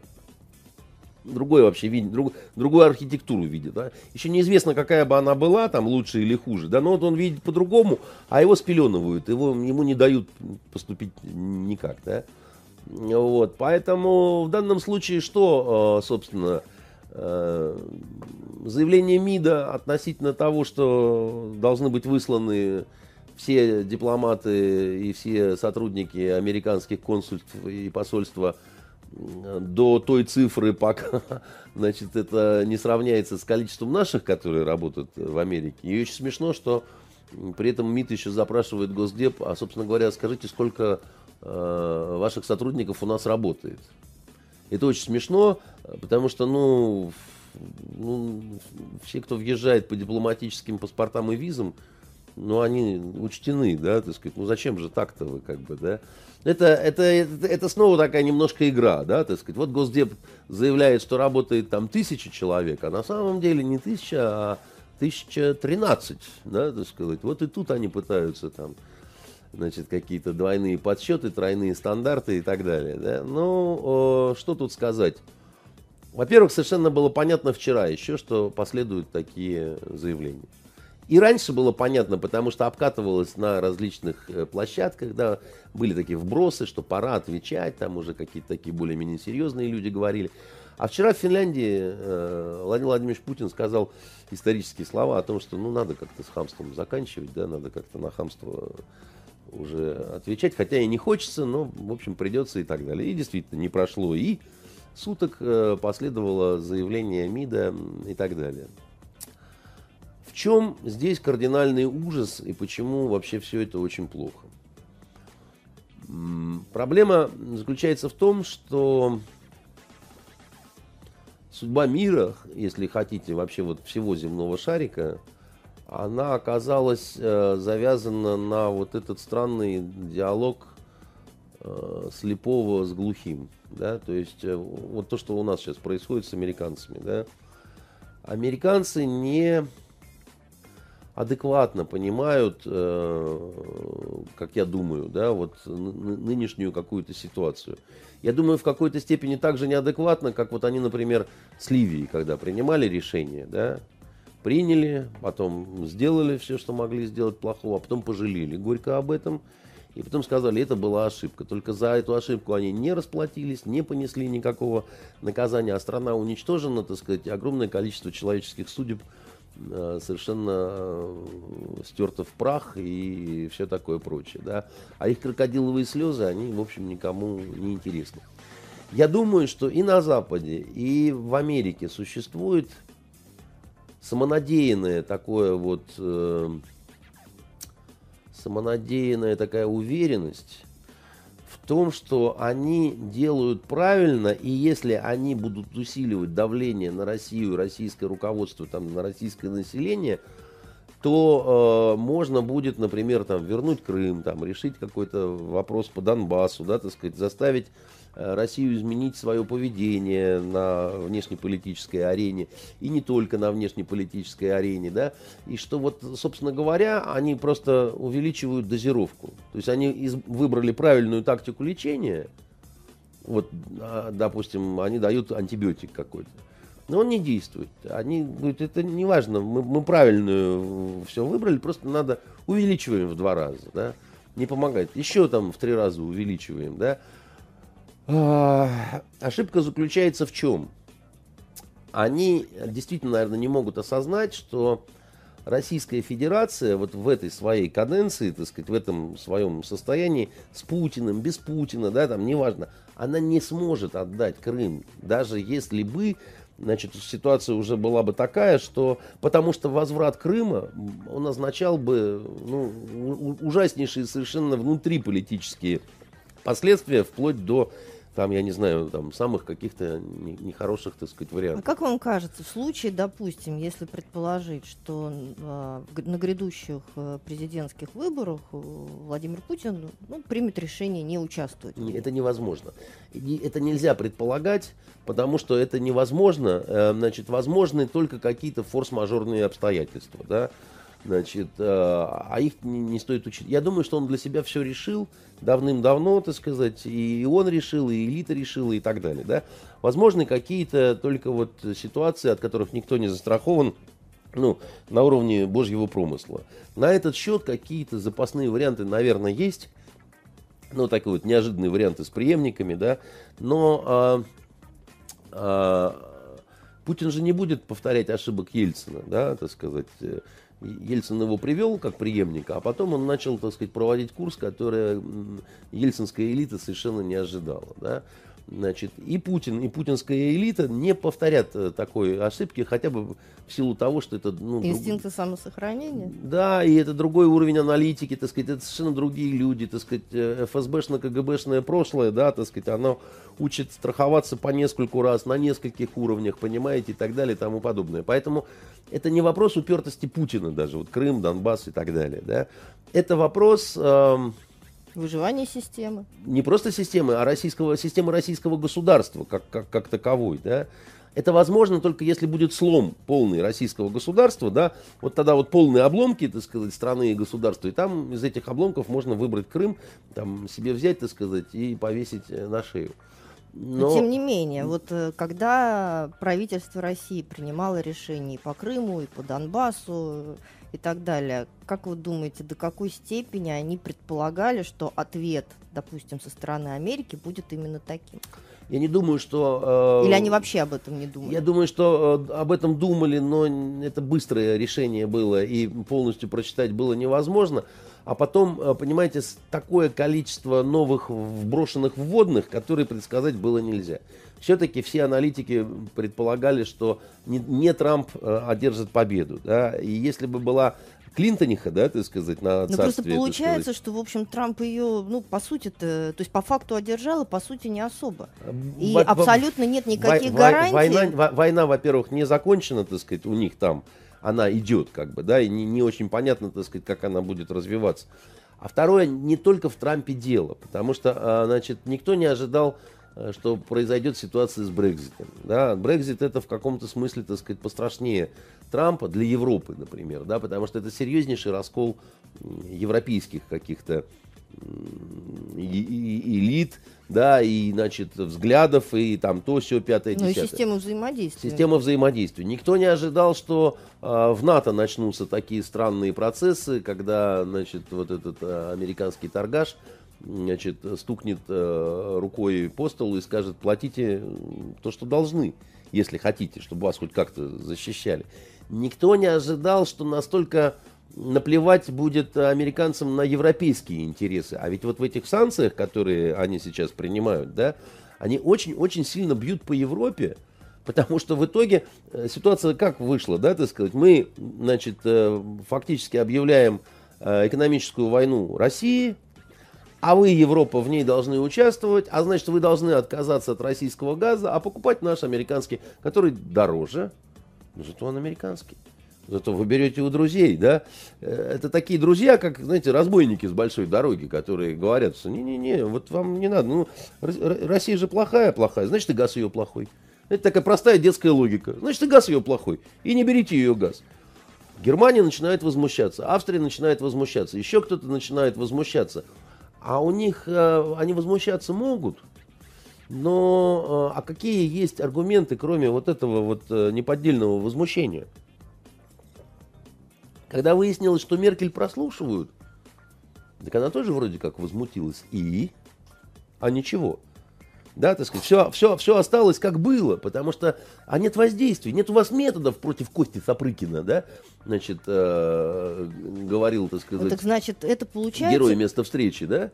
Другой вообще видит, друг- другую архитектуру видит. Да? Еще неизвестно, какая бы она была, там лучше или хуже. Да? Но вот он видит по-другому, а его спеленывают, его, ему не дают поступить никак. Да? Вот, поэтому в данном случае что, э, собственно, э, заявление МИДа относительно того, что должны быть высланы все дипломаты и все сотрудники американских консульств и посольства до той цифры, пока значит, это не сравняется с количеством наших, которые работают в Америке. И очень смешно, что при этом МИД еще запрашивает Госдеп, а, собственно говоря, скажите, сколько э, ваших сотрудников у нас работает. Это очень смешно, потому что, ну, ну, все, кто въезжает по дипломатическим паспортам и визам, ну, они учтены, да, так сказать, ну, зачем же так-то вы, как бы, да. Это, это, это, снова такая немножко игра, да, так сказать. Вот Госдеп заявляет, что работает там тысяча человек, а на самом деле не тысяча, а тысяча тринадцать, да, так сказать. Вот и тут они пытаются там значит, какие-то двойные подсчеты, тройные стандарты и так далее. Да? Ну, э, что тут сказать? Во-первых, совершенно было понятно вчера еще, что последуют такие заявления. И раньше было понятно, потому что обкатывалось на различных э, площадках, да, были такие вбросы, что пора отвечать, там уже какие-то такие более-менее серьезные люди говорили. А вчера в Финляндии э, Владимир Владимирович Путин сказал исторические слова о том, что ну надо как-то с хамством заканчивать, да, надо как-то на хамство уже отвечать, хотя и не хочется, но, в общем, придется и так далее. И действительно, не прошло и суток, э, последовало заявление МИДа и так далее. В чем здесь кардинальный ужас и почему вообще все это очень плохо? Проблема заключается в том, что судьба мира, если хотите, вообще вот всего земного шарика, она оказалась э, завязана на вот этот странный диалог э, слепого с глухим, да, то есть э, вот то, что у нас сейчас происходит с американцами, да, американцы не адекватно понимают, э, как я думаю, да, вот ны- ны- нынешнюю какую-то ситуацию. Я думаю, в какой-то степени так же неадекватно, как вот они, например, с Ливией, когда принимали решение, да, приняли, потом сделали все, что могли сделать плохого, а потом пожалели. Горько об этом, и потом сказали, это была ошибка. Только за эту ошибку они не расплатились, не понесли никакого наказания, а страна уничтожена, так сказать, огромное количество человеческих судеб э, совершенно э, стерто в прах и все такое прочее. Да? А их крокодиловые слезы, они, в общем, никому не интересны. Я думаю, что и на Западе, и в Америке существует самонадеянное такое вот э, самонадеянная такая уверенность в том, что они делают правильно, и если они будут усиливать давление на Россию, российское руководство, там, на российское население, то э, можно будет, например, там, вернуть Крым, там, решить какой-то вопрос по Донбассу, да, так сказать, заставить Россию изменить свое поведение на внешнеполитической арене, и не только на внешнеполитической арене, да, и что вот, собственно говоря, они просто увеличивают дозировку. То есть они из- выбрали правильную тактику лечения, вот, а, допустим, они дают антибиотик какой-то. Но он не действует. Они говорят, это не важно, мы, мы правильную все выбрали, просто надо увеличиваем в два раза, да, не помогает. Еще там в три раза увеличиваем, да. А, ошибка заключается в чем? Они действительно, наверное, не могут осознать, что Российская Федерация вот в этой своей каденции, так сказать, в этом своем состоянии с Путиным, без Путина, да, там неважно, она не сможет отдать Крым, даже если бы значит, ситуация уже была бы такая, что потому что возврат Крыма, он означал бы ну, ужаснейшие совершенно внутриполитические последствия, вплоть до там, я не знаю, там самых каких-то нехороших, так сказать, вариантов. А как вам кажется, в случае, допустим, если предположить, что э, на грядущих э, президентских выборах э, Владимир Путин ну, примет решение не участвовать? Это невозможно. Это нельзя предполагать, потому что это невозможно. Э, значит, возможны только какие-то форс-мажорные обстоятельства, да. Значит, э, а их не, не стоит учить. Я думаю, что он для себя все решил давным-давно, так сказать, и он решил, и элита решила, и так далее. Да? Возможно, какие-то только вот ситуации, от которых никто не застрахован, ну, на уровне божьего промысла. На этот счет какие-то запасные варианты, наверное, есть. Ну, такие вот неожиданные варианты с преемниками, да. Но а, а, Путин же не будет повторять ошибок Ельцина, да, так сказать. Ельцин его привел как преемника, а потом он начал, так сказать, проводить курс, который ельцинская элита совершенно не ожидала. Да? Значит, и Путин, и путинская элита не повторят э, такой ошибки, хотя бы в силу того, что это... Ну, Инстинкты друг... самосохранения? Да, и это другой уровень аналитики, так сказать, это совершенно другие люди, так сказать, э, ФСБшно-КГБшное прошлое, да, так сказать, оно учит страховаться по нескольку раз, на нескольких уровнях, понимаете, и так далее, и тому подобное. Поэтому это не вопрос упертости Путина даже, вот Крым, Донбасс и так далее, да. Это вопрос... Эм, Выживание системы. Не просто системы, а российского, системы российского государства как, как, как таковой. Да? Это возможно только если будет слом полный российского государства, да, вот тогда вот полные обломки, так сказать, страны и государства, и там из этих обломков можно выбрать Крым, там себе взять, так сказать, и повесить э, на шею. Но... Но тем не менее, вот э, когда правительство России принимало решения и по Крыму, и по Донбассу, и так далее. Как вы думаете, до какой степени они предполагали, что ответ, допустим, со стороны Америки будет именно таким? Я не думаю, что... Э, Или они вообще об этом не думали? Я думаю, что э, об этом думали, но это быстрое решение было, и полностью прочитать было невозможно. А потом, э, понимаете, такое количество новых вброшенных вводных, которые предсказать было нельзя все-таки все аналитики предполагали, что не, не Трамп э, одержит победу. Да? И если бы была Клинтониха, да, так сказать, на Ну просто получается, что, в общем, Трамп ее, ну, по сути то то есть по факту одержал, и по сути не особо. И в, абсолютно нет никаких в, гарантий. Война, война, во-первых, не закончена, так сказать, у них там, она идет, как бы, да, и не, не очень понятно, так сказать, как она будет развиваться. А второе, не только в Трампе дело, потому что, а, значит, никто не ожидал что произойдет ситуация с Брекзитом. Да? Брекзит это в каком-то смысле, так сказать, пострашнее Трампа для Европы, например, да, потому что это серьезнейший раскол европейских каких-то элит, да, и, значит, взглядов, и там то, все, пятое, десятое. Ну и система взаимодействия. Система взаимодействия. Никто не ожидал, что э, в НАТО начнутся такие странные процессы, когда, значит, вот этот э, американский торгаш значит, стукнет э, рукой по столу и скажет, платите то, что должны, если хотите, чтобы вас хоть как-то защищали. Никто не ожидал, что настолько наплевать будет американцам на европейские интересы. А ведь вот в этих санкциях, которые они сейчас принимают, да, они очень-очень сильно бьют по Европе, потому что в итоге э, ситуация как вышла, да, так сказать, мы, значит, э, фактически объявляем экономическую войну России, а вы, Европа, в ней должны участвовать, а значит, вы должны отказаться от российского газа, а покупать наш американский, который дороже, но зато он американский. Зато вы берете у друзей, да? Э, это такие друзья, как, знаете, разбойники с большой дороги, которые говорят, что не-не-не, вот вам не надо. Ну, Россия же плохая, плохая, значит, и газ ее плохой. Это такая простая детская логика. Значит, и газ ее плохой. И не берите ее газ. Германия начинает возмущаться, Австрия начинает возмущаться, еще кто-то начинает возмущаться. А у них, э, они возмущаться могут, но э, а какие есть аргументы, кроме вот этого вот э, неподдельного возмущения? Когда выяснилось, что Меркель прослушивают, так она тоже вроде как возмутилась. И? А ничего. Да, так сказать, все, все, все осталось как было, потому что а нет воздействия, нет у вас методов против Кости Сапрыкина, да, значит, э, говорил, так сказать, ну, так значит, это получается... герой места встречи, да?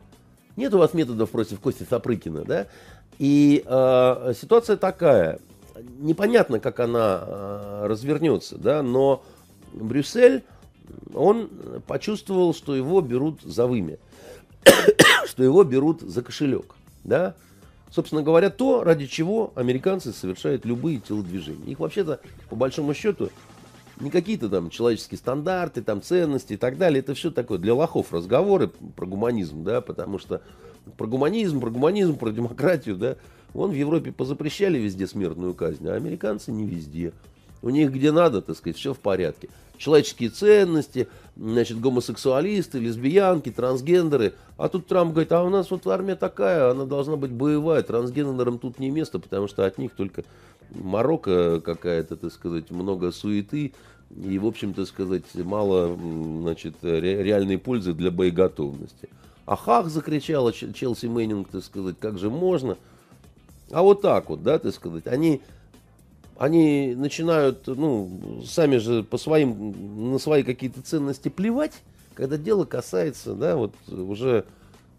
Нет у вас методов против Кости Сапрыкина, да? И э, ситуация такая, непонятно, как она э, развернется, да, но Брюссель, он почувствовал, что его берут за вымя, что его берут за кошелек, да, собственно говоря, то, ради чего американцы совершают любые телодвижения. Их вообще-то, по большому счету, не какие-то там человеческие стандарты, там ценности и так далее. Это все такое для лохов разговоры про гуманизм, да, потому что про гуманизм, про гуманизм, про демократию, да, вон в Европе позапрещали везде смертную казнь, а американцы не везде. У них где надо, так сказать, все в порядке. Человеческие ценности, значит, гомосексуалисты, лесбиянки, трансгендеры. А тут Трамп говорит, а у нас вот армия такая, она должна быть боевая, трансгендерам тут не место, потому что от них только Марокко какая-то, так сказать, много суеты и, в общем-то, сказать, мало, значит, реальной пользы для боеготовности. А хах закричала Челси Мэннинг, так сказать, как же можно? А вот так вот, да, так сказать, они они начинают, ну, сами же по своим, на свои какие-то ценности плевать, когда дело касается, да, вот уже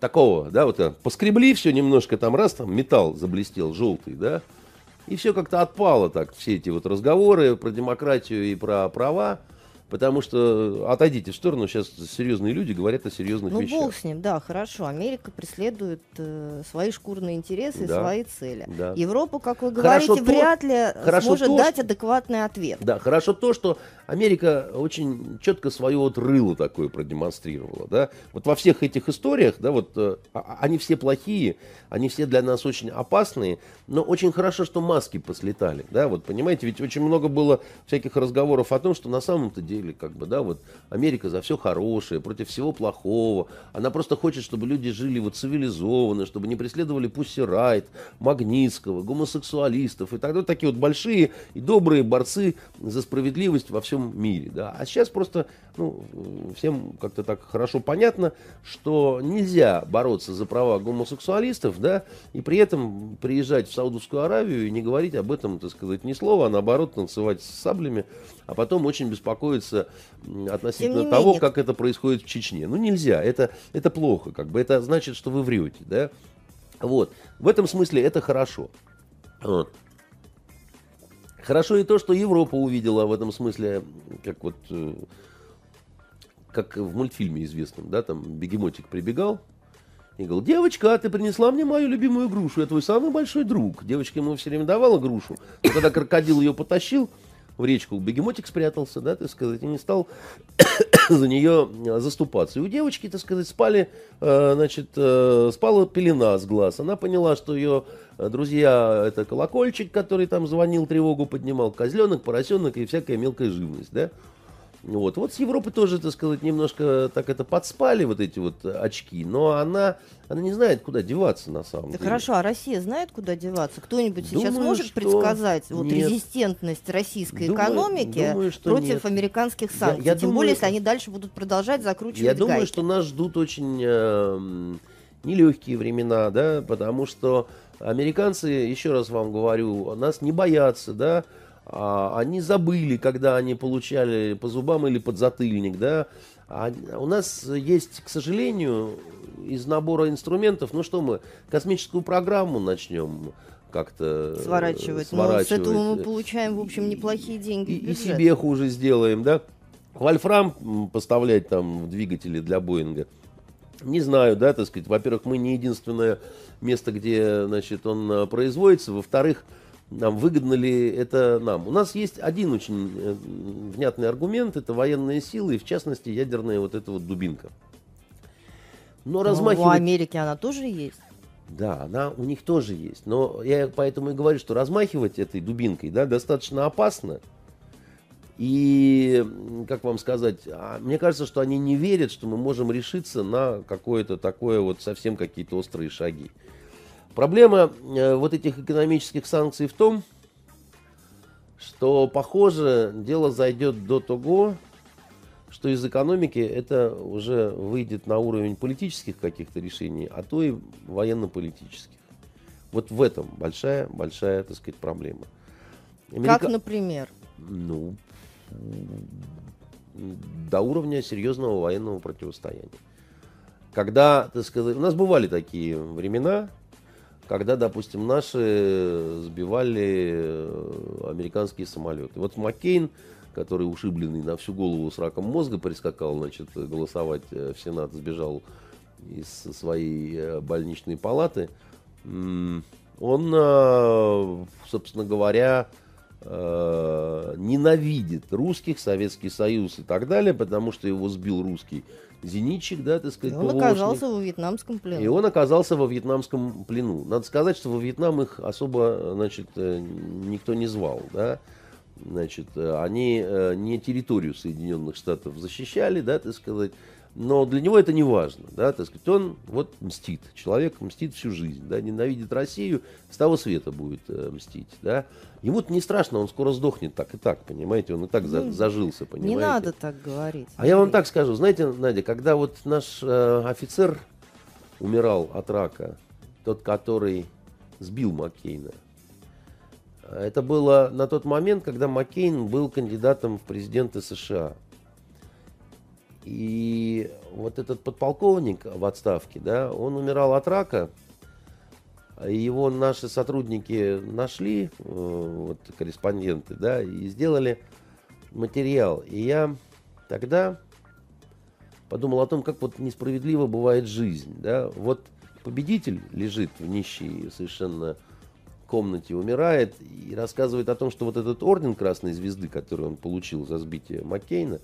такого, да, вот э, поскребли все немножко, там раз, там металл заблестел желтый, да, и все как-то отпало так, все эти вот разговоры про демократию и про права, Потому что отойдите в сторону, сейчас серьезные люди говорят о серьезных ну, вещах. Ну, бог с ним, да, хорошо. Америка преследует э, свои шкурные интересы да, и свои цели. Да. Европа, как вы говорите, хорошо вряд ли хорошо сможет то, дать что... адекватный ответ. Да, хорошо то, что Америка очень четко свое вот рыло такое продемонстрировала. Да? Вот во всех этих историях, да, вот, э, а, а, они все плохие, они все для нас очень опасные, но очень хорошо, что маски послетали. Да? Вот, понимаете, ведь очень много было всяких разговоров о том, что на самом-то деле или как бы, да, вот Америка за все хорошее, против всего плохого. Она просто хочет, чтобы люди жили вот цивилизованно, чтобы не преследовали Пусси Райт, Магнитского, гомосексуалистов и так далее. Такие вот большие и добрые борцы за справедливость во всем мире, да. А сейчас просто, ну, всем как-то так хорошо понятно, что нельзя бороться за права гомосексуалистов, да, и при этом приезжать в Саудовскую Аравию и не говорить об этом, так сказать, ни слова, а наоборот танцевать с саблями, а потом очень беспокоиться относительно того, менее... как это происходит в Чечне. Ну, нельзя, это, это плохо, как бы, это значит, что вы врете, да. Вот, в этом смысле это хорошо. Вот. Хорошо и то, что Европа увидела в этом смысле, как вот, э, как в мультфильме известном, да, там бегемотик прибегал, и говорил, девочка, а ты принесла мне мою любимую грушу, я твой самый большой друг. Девочка ему все время давала грушу, но когда крокодил ее потащил, в речку, бегемотик спрятался, да, так сказать, и не стал за нее э, заступаться. И у девочки, так сказать, спали, э, значит, э, спала пелена с глаз. Она поняла, что ее друзья, это колокольчик, который там звонил, тревогу поднимал, козленок, поросенок и всякая мелкая живность, да. Вот. вот с Европы тоже, так сказать, немножко так это подспали вот эти вот очки, но она, она не знает, куда деваться на самом да деле. Хорошо, а Россия знает, куда деваться? Кто-нибудь сейчас может что... предсказать вот, резистентность российской думаю, экономики думаю, что против нет. американских санкций? Я, я Тем думаю, более, если они дальше будут продолжать закручивать Я думаю, что нас ждут очень э, нелегкие времена, да, потому что американцы, еще раз вам говорю, нас не боятся, да, они забыли, когда они получали по зубам или подзатыльник, да. А у нас есть, к сожалению, из набора инструментов, ну что мы, космическую программу начнем как-то сворачивать. сворачивать. Но с этого мы получаем, в общем, неплохие деньги. И, и себе хуже сделаем, да. Вольфрам поставлять там в двигатели для Боинга. Не знаю, да, так сказать. Во-первых, мы не единственное место, где, значит, он э, производится. Во-вторых, нам выгодно ли это нам. У нас есть один очень э, внятный аргумент, это военные силы, и в частности ядерная вот эта вот дубинка. Но размахивать... У Америки она тоже есть. Да, она у них тоже есть. Но я поэтому и говорю, что размахивать этой дубинкой да, достаточно опасно. И, как вам сказать, а, мне кажется, что они не верят, что мы можем решиться на какое-то такое вот совсем какие-то острые шаги. Проблема э, вот этих экономических санкций в том, что, похоже, дело зайдет до того, что из экономики это уже выйдет на уровень политических каких-то решений, а то и военно-политических. Вот в этом большая-большая, так сказать, проблема. Америка... Как, например? Ну, до уровня серьезного военного противостояния. Когда, так сказать, у нас бывали такие времена, когда, допустим, наши сбивали э, американские самолеты. Вот Маккейн, который ушибленный на всю голову с раком мозга, прискакал, значит, голосовать в Сенат, сбежал из своей больничной палаты. Он, собственно говоря, ненавидит русских, Советский Союз и так далее, потому что его сбил русский зенитчик, да, так сказать, И он ПВОшник. оказался во вьетнамском плену. И он оказался во вьетнамском плену. Надо сказать, что во Вьетнам их особо, значит, э, никто не звал, да. Значит, э, они э, не территорию Соединенных Штатов защищали, да, так сказать, но для него это не важно, да, так сказать, он вот мстит, человек мстит всю жизнь, да, ненавидит Россию, с того света будет э, мстить, да. Ему-то не страшно, он скоро сдохнет так и так, понимаете, он и так за, Ну, зажился, понимаете. Не надо так говорить. А я вам так скажу, знаете, Надя, когда вот наш э, офицер умирал от рака, тот, который сбил Маккейна, это было на тот момент, когда Маккейн был кандидатом в президенты США. И вот этот подполковник в отставке, да, он умирал от рака, его наши сотрудники нашли, э, вот корреспонденты, да, и сделали материал. И я тогда подумал о том, как вот несправедливо бывает жизнь, да. Вот победитель лежит в нищей совершенно комнате, умирает и рассказывает о том, что вот этот орден Красной Звезды, который он получил за сбитие Маккейна,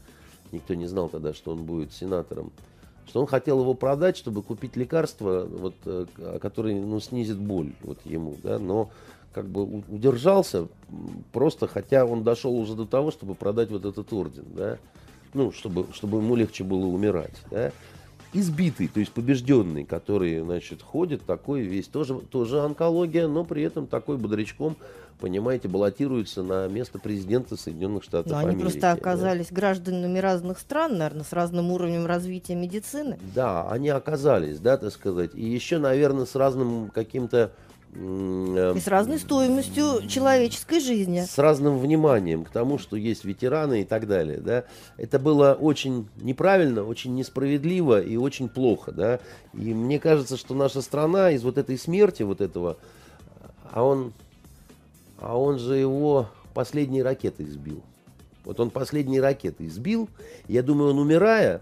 никто не знал тогда, что он будет сенатором, что он хотел его продать, чтобы купить лекарство, вот, э, которое ну, снизит боль вот ему, да, но как бы удержался, просто хотя он дошел уже до того, чтобы продать вот этот орден, да, ну, чтобы, чтобы ему легче было умирать, да. Избитый, то есть побежденный, который, значит, ходит такой весь, тоже, тоже онкология, но при этом такой бодрячком, понимаете, баллотируется на место президента Соединенных Штатов Но они Америки. просто да. оказались гражданами разных стран, наверное, с разным уровнем развития медицины. Да, они оказались, да, так сказать. И еще, наверное, с разным каким-то... э, И с разной стоимостью человеческой жизни. с разным вниманием к тому, что есть ветераны и так далее, да. Это было очень неправильно, очень несправедливо и очень плохо, да. И мне кажется, что наша страна из вот этой смерти, вот этого, а он, а он же его последней ракетой сбил. Вот он последней ракетой сбил. Я думаю, он умирая,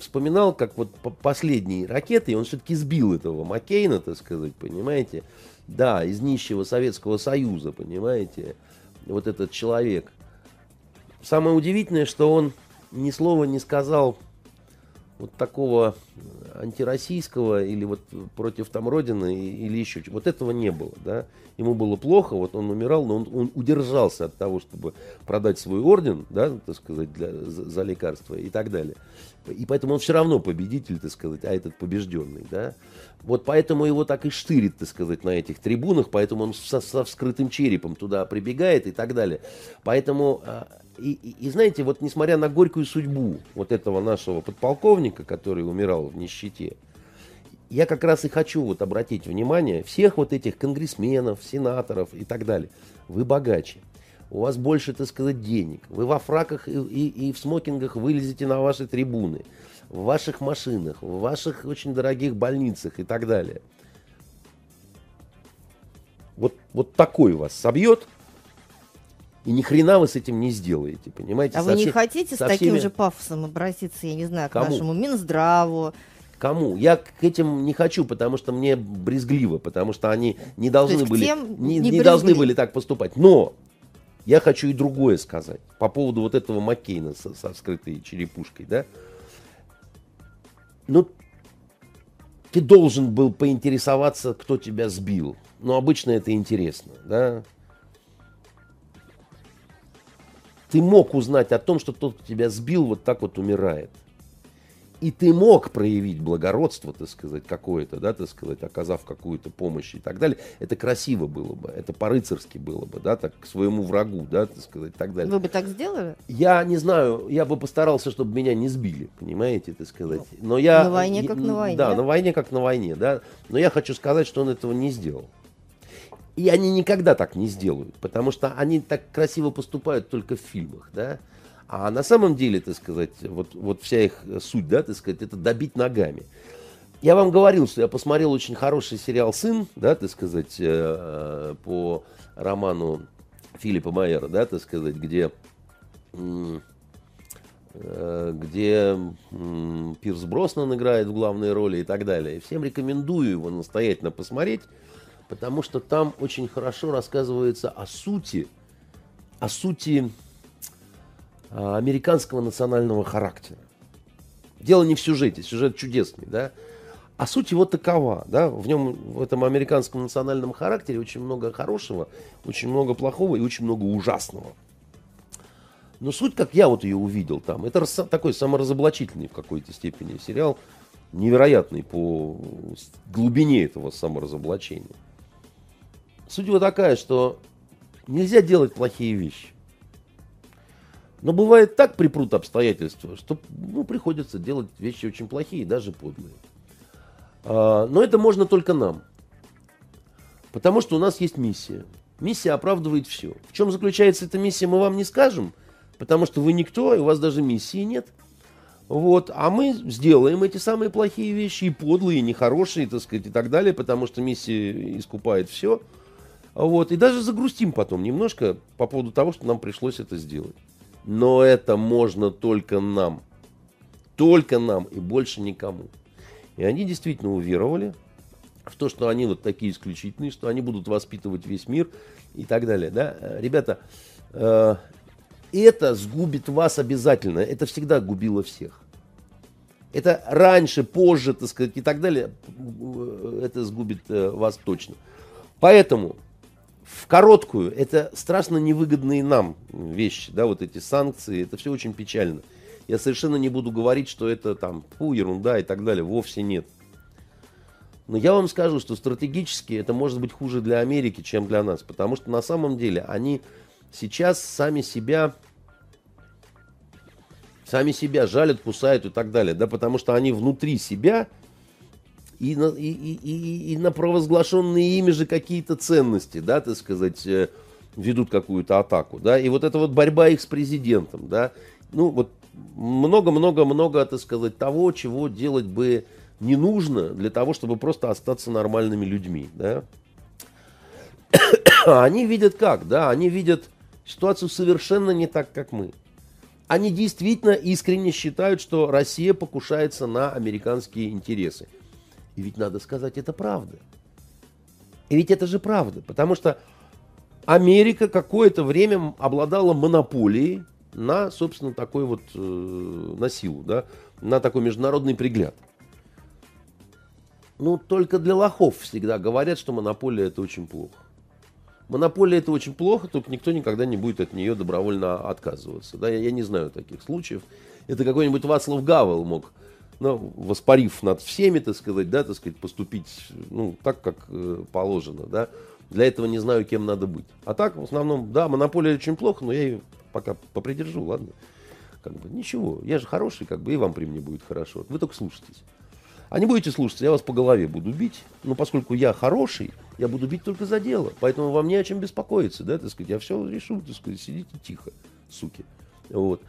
вспоминал, как вот по- последние ракеты, и он все-таки сбил этого Маккейна, так сказать, понимаете? Да, из нищего Советского Союза, понимаете? Вот этот человек. Самое удивительное, что он ни слова не сказал вот такого антироссийского или вот против там Родины или еще чего. Вот этого не было, да. Ему было плохо, вот он умирал, но он, он удержался от того, чтобы продать свой орден, да, так сказать, для, за, за лекарства и так далее. И поэтому он все равно победитель, так сказать, а этот побежденный, да. Вот поэтому его так и штырит, так сказать, на этих трибунах, поэтому он со, со вскрытым черепом туда прибегает и так далее. Поэтому, а, и, и- и знаете, вот несмотря на горькую судьбу вот этого нашего подполковника, который умирал в нищете, я как раз и хочу вот обратить внимание всех вот этих конгрессменов, сенаторов и так далее. Вы богаче. У вас больше, так сказать, денег. Вы во фраках и, и- и в смокингах вылезете на ваши трибуны. В ваших машинах, в ваших очень дорогих больницах и так далее. Вот, вот такой вас собьет, и ни хрена вы с этим не сделаете, понимаете? А Со вы не всей- хотите с таким всеми- же пафосом обратиться, я не знаю, к Кому? нашему Минздраву? Кому? Я к этим не хочу, потому что мне брезгливо, потому что они не должны были, не, не не должны были так поступать. Но я хочу и другое сказать по поводу вот этого Маккейна со, со вскрытой черепушкой, да. Ну, ты должен был поинтересоваться, кто тебя сбил. Ну, обычно это интересно, да. Ты мог узнать о том, что тот, кто тебя сбил, вот так вот умирает. И ты мог проявить благородство, так сказать, какое-то, да, так сказать, оказав какую-то помощь и так далее. Это красиво было бы, это по-рыцарски было бы, да, так к своему врагу, да, так сказать, и так далее. Вы бы так сделали? Я не знаю, я бы постарался, чтобы меня не сбили, понимаете, так сказать. Но я, на войне я- как на войне. Да, на войне как на войне, да. Но я хочу сказать, что он этого не сделал. И они никогда так не сделают, потому что они так красиво поступают только в фильмах, да. А на самом деле, так сказать, вот, вот вся их суть, да, так сказать, это добить ногами. я вам говорил, что я посмотрел очень хороший сериал «Сын», да, так сказать, э, по роману Филиппа Майера, да, так сказать, где, э, где Пирс Броснан играет в главной роли и так далее. всем рекомендую его настоятельно посмотреть, потому что там очень хорошо рассказывается о сути, о сути а, американского национального характера. Дело не в сюжете, сюжет чудесный, да, а суть его такова, да, в нем, в этом американском национальном характере очень много хорошего, очень много плохого и очень много ужасного. Но суть, как я вот ее увидел там, это такой саморазоблачительный в какой-то степени сериал, невероятный по глубине этого саморазоблачения. Его такая, что нельзя делать плохие вещи. Но бывает так припрут обстоятельства, что ну, приходится делать вещи очень плохие, даже подлые. А, но это можно только нам. Потому что у нас есть миссия. Миссия оправдывает все. В чем заключается эта миссия, мы вам не скажем, потому что вы никто, и у вас даже миссии нет. Вот, а мы сделаем эти самые плохие вещи, и подлые, и нехорошие, так сказать, и так далее, потому что миссия искупает все. Вот, и даже загрустим потом немножко по поводу того, что нам пришлось это сделать. Но это можно только нам. Только нам и больше никому. И они действительно уверовали в то, что они вот такие исключительные, что они будут воспитывать весь мир и так далее. Да? Ребята, э, это сгубит вас обязательно. Это всегда губило всех. Это раньше, позже, так сказать, и так далее. Это сгубит э, вас точно. Поэтому в короткую, это страшно невыгодные нам вещи, да, вот эти санкции, это все очень печально. Я совершенно не буду говорить, что это там, фу, ерунда и так далее, вовсе нет. Но я вам скажу, что стратегически это может быть хуже для Америки, чем для нас, потому что на самом деле они сейчас сами себя сами себя жалят, кусают и так далее, да, потому что они внутри себя и на, и, и, и, и на провозглашенные ими же какие-то ценности, да, так сказать, э, ведут какую-то атаку, да, и вот эта вот борьба их с президентом, да, ну вот много-много-много, так сказать, того, чего делать бы не нужно для того, чтобы просто остаться нормальными людьми, да. Они видят как, да, они видят ситуацию совершенно не так, как мы. Они действительно искренне считают, что Россия покушается на американские интересы. И ведь надо сказать, это правда. И ведь это же правда, потому что Америка какое-то время обладала монополией на, собственно, такой вот, э, на силу, да, на такой международный пригляд. Ну, только для лохов всегда говорят, что монополия это очень плохо. Монополия это очень плохо, только никто никогда не будет от нее добровольно отказываться. Да, я, я не знаю таких случаев. Это какой-нибудь Вацлав Гавел мог ну, воспарив над всеми, так сказать, да, так сказать, поступить, ну, так, как э, положено, да. Для этого не знаю, кем надо быть. А так, в основном, да, монополия очень плохо, но я ее пока попридержу, ладно. Как бы, ничего, я же хороший, как бы, и вам при мне будет хорошо. Вы только слушайтесь. А не будете слушаться, я вас по голове буду бить. Но поскольку я хороший, я буду бить только за дело. Поэтому вам не о чем беспокоиться, да, так сказать. Я все решу, так сказать, сидите тихо, суки. Вот.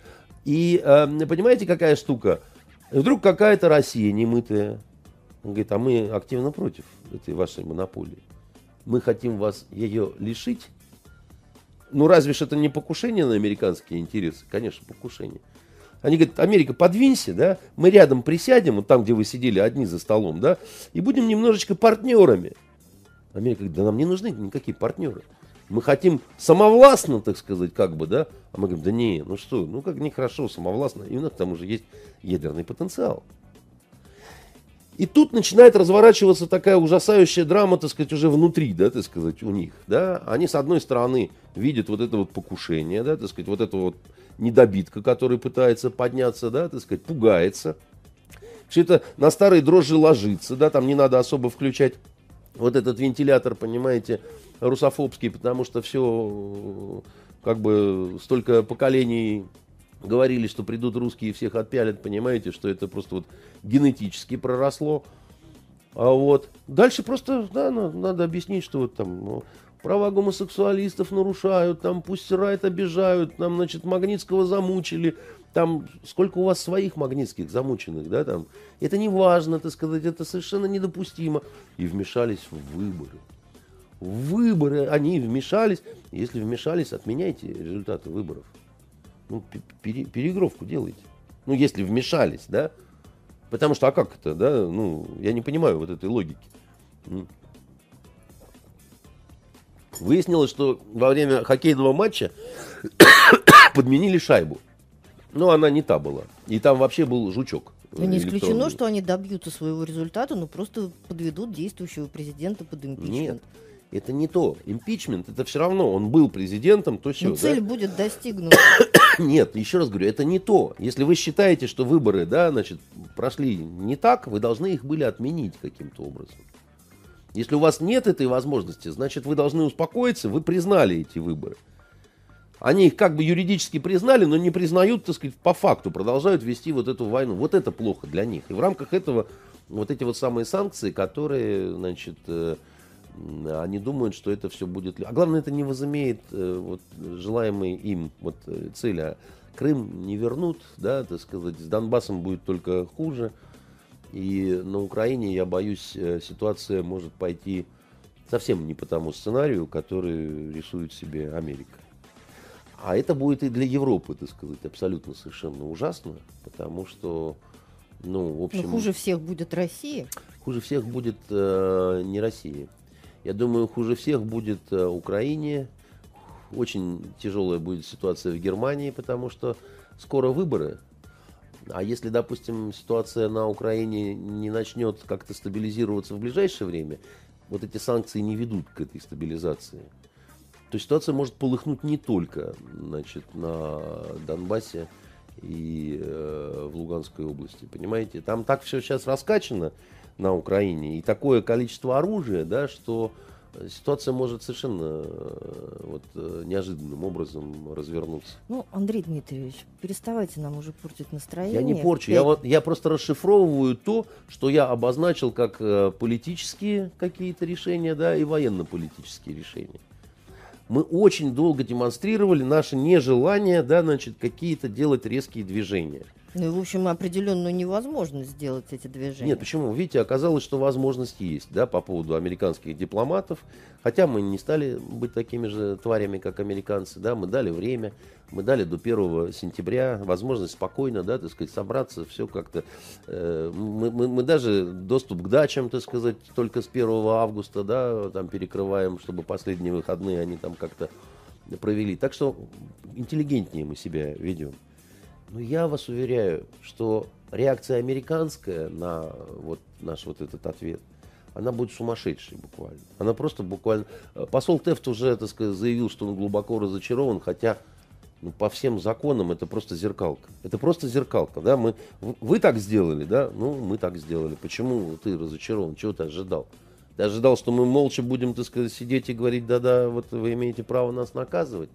И э, понимаете, какая штука? И вдруг какая-то Россия немытая. Он говорит, а мы активно против этой вашей монополии. Мы хотим вас ее лишить. Ну, разве ж это не покушение на американские интересы? Конечно, покушение. Они говорят, Америка, подвинься, да, мы рядом присядем, вот там, где вы сидели одни за столом, да, и будем немножечко партнерами. Америка говорит, да нам не нужны никакие партнеры. Мы хотим самовластно, так сказать, как бы, да? А мы говорим, да не, ну что, ну как нехорошо, самовластно. И у нас к тому же есть ядерный потенциал. И тут начинает разворачиваться такая ужасающая драма, так сказать, уже внутри, да, так сказать, у них, да. Они, с одной стороны, видят вот это вот покушение, да, так сказать, вот это вот недобитка, который пытается подняться, да, так сказать, пугается. Все это на старые дрожжи ложится, да, там не надо особо включать вот этот вентилятор, понимаете, русофобский, потому что все, как бы, столько поколений говорили, что придут русские и всех отпялят, понимаете, что это просто вот генетически проросло. А вот дальше просто, да, надо объяснить, что вот там ну, права гомосексуалистов нарушают, там пусть райт обижают, там, значит, Магнитского замучили, там сколько у вас своих магнитских замученных, да, там, это не важно, так сказать, это совершенно недопустимо. И вмешались в выборы. В выборы они вмешались. Если вмешались, отменяйте результаты выборов. Ну, пере, переигровку делайте. Ну, если вмешались, да. Потому что, а как это, да? Ну, я не понимаю вот этой логики. Выяснилось, что во время хоккейного матча подменили шайбу. Но она не та была. И там вообще был жучок. Но не исключено, что они добьются своего результата, но просто подведут действующего президента под импичмент. Нет, это не то. Импичмент, это все равно. Он был президентом, то все. Но цель да? будет достигнута. Нет, еще раз говорю, это не то. Если вы считаете, что выборы, да, значит, прошли не так, вы должны их были отменить каким-то образом. Если у вас нет этой возможности, значит, вы должны успокоиться, вы признали эти выборы. Они их как бы юридически признали, но не признают, так сказать, по факту, продолжают вести вот эту войну. Вот это плохо для них. И в рамках этого вот эти вот самые санкции, которые, значит, э, они думают, что это все будет... А главное, это не возымеет э, вот, желаемые им вот, э, цели. А Крым не вернут, да, так сказать, с Донбассом будет только хуже. И на Украине, я боюсь, э, ситуация может пойти совсем не по тому сценарию, который рисует себе Америка. А это будет и для Европы, так сказать, абсолютно совершенно ужасно, потому что, ну, в общем... Но хуже всех будет Россия. Хуже всех будет э, не Россия. Я думаю, хуже всех будет э, Украине. Очень тяжелая будет ситуация в Германии, потому что скоро выборы, а если, допустим, ситуация на Украине не начнет как-то стабилизироваться в ближайшее время, вот эти санкции не ведут к этой стабилизации, то ситуация может полыхнуть не только значит, на Донбассе и э, в Луганской области. Понимаете, там так все сейчас раскачано на Украине и такое количество оружия, да, что ситуация может совершенно э, вот, э, неожиданным образом развернуться. Ну, Андрей Дмитриевич, переставайте нам уже портить настроение. Я не порчу, я, вот, я просто расшифровываю то, что я обозначил как э, политические какие-то решения, да, и военно-политические решения. Мы очень долго демонстрировали наше нежелание, да, значит, какие-то делать резкие движения. Ну в общем, определенную невозможность сделать эти движения. Нет, почему? Видите, оказалось, что возможность есть, да, по поводу американских дипломатов. Хотя мы не стали быть такими же тварями, как американцы, да, мы дали время, мы дали до 1 сентября возможность спокойно, да, так сказать, собраться, все как-то. Э, мы, мы, мы даже доступ к дачам, так сказать, только с 1 августа, да, там перекрываем, чтобы последние выходные они там как-то провели. Так что интеллигентнее мы себя ведем. Но я вас уверяю, что реакция американская на вот наш вот этот ответ, она будет сумасшедшей буквально. Она просто буквально... Посол Тефт уже, так сказать, заявил, что он глубоко разочарован, хотя ну, по всем законам это просто зеркалка. Это просто зеркалка, да, мы, вы так сделали, да, ну, мы так сделали. Почему ты разочарован, чего ты ожидал? Ты ожидал, что мы молча будем, так сказать, сидеть и говорить, да-да, вот вы имеете право нас наказывать.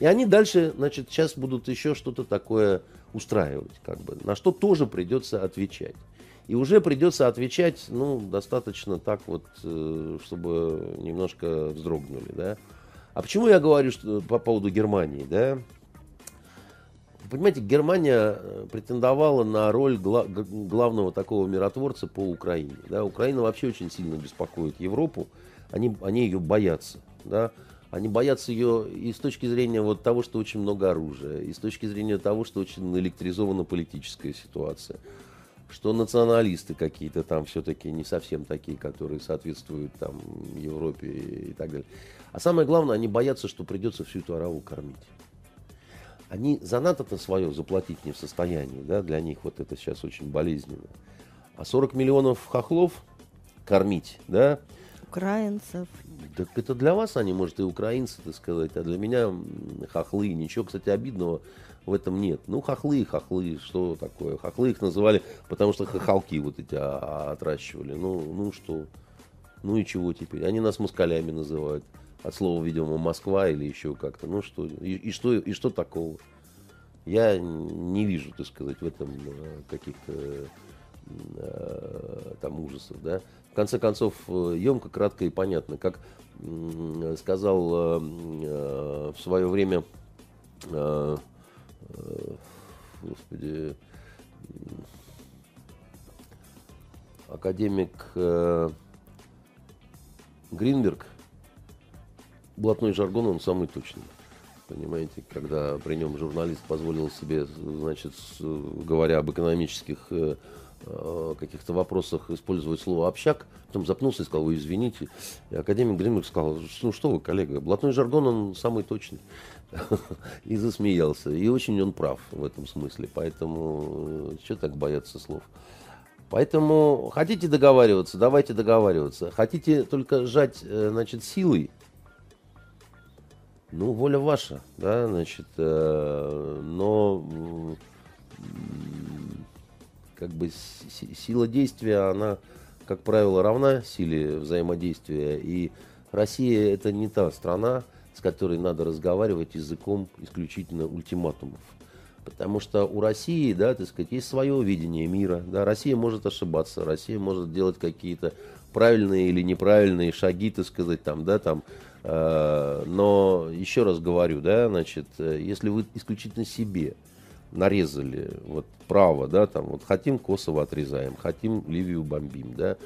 И они дальше, значит, сейчас будут еще что-то такое устраивать, как бы, на что тоже придется отвечать. И уже придется отвечать, ну, достаточно так вот, э, чтобы немножко вздрогнули, да. А почему я говорю что, по поводу Германии, да? Понимаете, Германия э, претендовала на роль гла- главного такого миротворца по Украине. Да? Украина вообще очень сильно беспокоит Европу, они, они ее боятся. Да? Они боятся ее и с точки зрения вот того, что очень много оружия, и с точки зрения того, что очень электризована политическая ситуация, что националисты какие-то там все-таки не совсем такие, которые соответствуют там Европе и так далее. А самое главное, они боятся, что придется всю эту араву кормить. Они за НАТО-то свое заплатить не в состоянии, да, для них вот это сейчас очень болезненно. А 40 миллионов хохлов кормить, да, украинцев. Так это для вас они, может, и украинцы, так сказать, а для меня хохлы. Ничего, кстати, обидного в этом нет. Ну, хохлы хохлы, что такое? Хохлы их называли, потому что хохолки вот эти а, а, отращивали. Ну, ну что? Ну и чего теперь? Они нас москалями называют. От слова, видимо, Москва или еще как-то. Ну что? И, и что, и что такого? Я не вижу, так сказать, в этом э, каких-то э, там ужасов, да в конце концов, емко, э, кратко и понятно. Как сказал э, э, в свое время господи, академик Гринберг, блатной жаргон, он самый точный. Понимаете, когда при нем журналист позволил себе, значит, говоря об экономических э, э, каких-то вопросах использовать слово «общак», потом запнулся и сказал, вы извините. И академик Гринберг сказал, ну что вы, коллега, блатной жаргон, он самый точный. И засмеялся. И очень он прав в этом смысле. Поэтому что так бояться слов? Поэтому хотите договариваться, давайте договариваться. Хотите только сжать, э, значит, силой, ну, воля ваша, да, значит, э, но как бы сила действия, она, как правило, равна силе взаимодействия. И Россия это не та страна, с которой надо разговаривать языком исключительно ультиматумов. Потому что у России, да, так сказать, есть свое видение мира. Да, Россия может ошибаться, Россия может делать какие-то правильные или неправильные шаги, так сказать, там, да, там. Э, но еще раз говорю, да, значит, э, если вы исключительно себе нарезали вот право, да, там, вот хотим Косово отрезаем, хотим Ливию бомбим, да,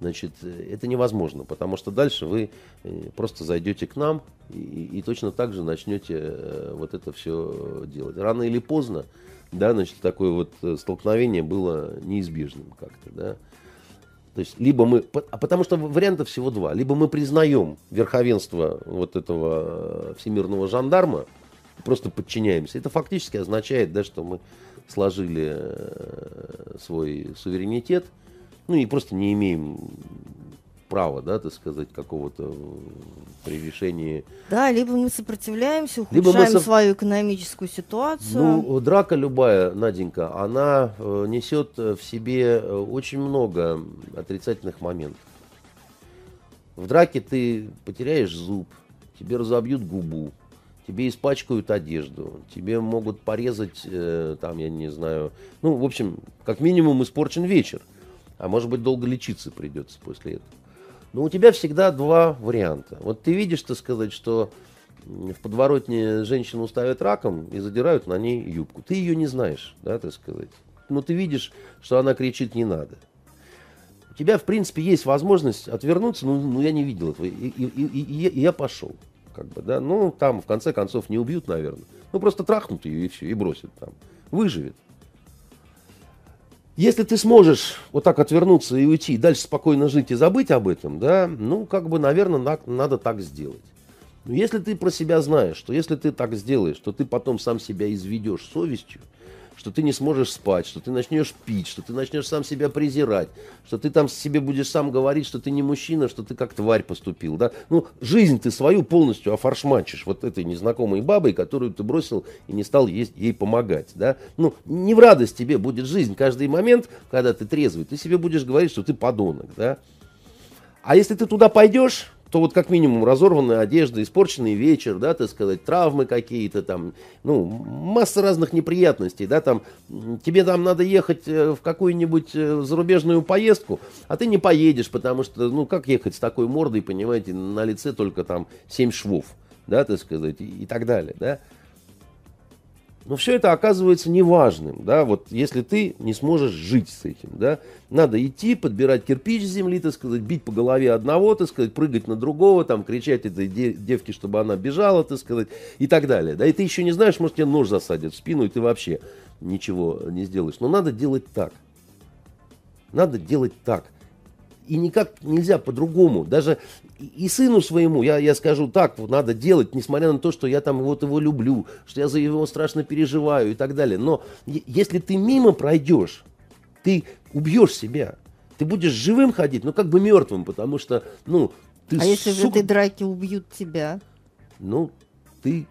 значит, это невозможно, потому что дальше вы э, просто зайдете к нам и, и точно так же начнете э, вот это все делать. Рано или поздно, да, значит, такое вот э, столкновение было неизбежным как-то, да. То есть, либо мы, а потому что вариантов всего два, либо мы признаем верховенство вот этого всемирного жандарма, просто подчиняемся. Это фактически означает, да, что мы сложили свой суверенитет – ну и просто не имеем права, да, так сказать, какого-то превышения. Да, либо мы сопротивляемся, ухудшаем либо мы со... свою экономическую ситуацию. Ну, драка любая, Наденька, она э, несет в себе э, очень много отрицательных моментов. В драке ты потеряешь зуб, тебе разобьют губу, тебе испачкают одежду, тебе могут порезать, э, там, я не знаю, ну, в общем, как минимум испорчен вечер а может быть долго лечиться придется после этого. Но у тебя всегда два варианта. Вот ты видишь, так сказать, что в подворотне женщину ставят раком и задирают на ней юбку. Ты ее не знаешь, да, так сказать. Но ты видишь, что она кричит «не надо». У тебя, в принципе, есть возможность отвернуться, но, ну, я не видел этого, и, и, и, и я пошел. Как бы, да? Ну, там, в конце концов, не убьют, наверное. Ну, просто трахнут ее и все, и бросят там. Выживет. Если ты сможешь вот так отвернуться и уйти, дальше спокойно жить и забыть об этом, да, ну, как бы, наверное, на, надо так сделать. Но если ты про себя знаешь, что если ты так сделаешь, то ты потом сам себя изведешь совестью, что ты не сможешь спать, что ты начнешь пить, что ты начнешь сам себя презирать, что ты там себе будешь сам говорить, что ты не мужчина, что ты как тварь поступил, да. Ну, жизнь ты свою полностью офаршмачишь вот этой незнакомой бабой, которую ты бросил и не стал ей, ей помогать, да. Ну, не в радость тебе будет жизнь каждый момент, когда ты трезвый, ты себе будешь говорить, что ты подонок, да. А если ты туда пойдешь, то вот как минимум разорванная одежда, испорченный вечер, да, так сказать, травмы какие-то там, ну, масса разных неприятностей, да, там, тебе там надо ехать э, в какую-нибудь э, зарубежную поездку, а ты не поедешь, потому что, ну, как ехать с такой мордой, понимаете, на лице только там семь швов, да, так сказать, и, и так далее, да. Но все это оказывается неважным, да, вот если ты не сможешь жить с этим, да, надо идти, подбирать кирпич с земли, так сказать, бить по голове одного, так сказать, прыгать на другого, там, кричать этой девке, чтобы она бежала, так сказать, и так далее, да, и ты еще не знаешь, может, тебе нож засадят в спину, и ты вообще ничего не сделаешь, но надо делать так, надо делать так, и никак нельзя по-другому. Даже и сыну своему я, я скажу так, вот надо делать, несмотря на то, что я там вот его люблю, что я за его страшно переживаю и так далее. Но если ты мимо пройдешь, ты убьешь себя. Ты будешь живым ходить, но как бы мертвым, потому что, ну, ты... А если сука... в этой драке убьют тебя? Ну, ты...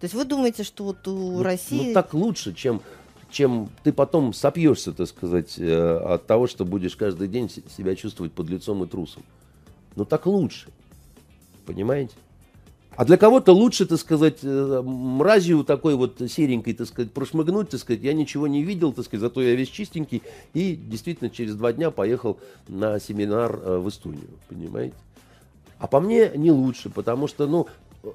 То есть вы думаете, что вот у ну, России... Ну, так лучше, чем чем ты потом сопьешься, так сказать, э, от того, что будешь каждый день себя чувствовать под лицом и трусом. Но так лучше. Понимаете? А для кого-то лучше, так сказать, э, мразью такой вот серенькой, так сказать, прошмыгнуть, так сказать, я ничего не видел, так сказать, зато я весь чистенький. И действительно через два дня поехал на семинар э, в Эстонию, понимаете? А по мне не лучше, потому что, ну,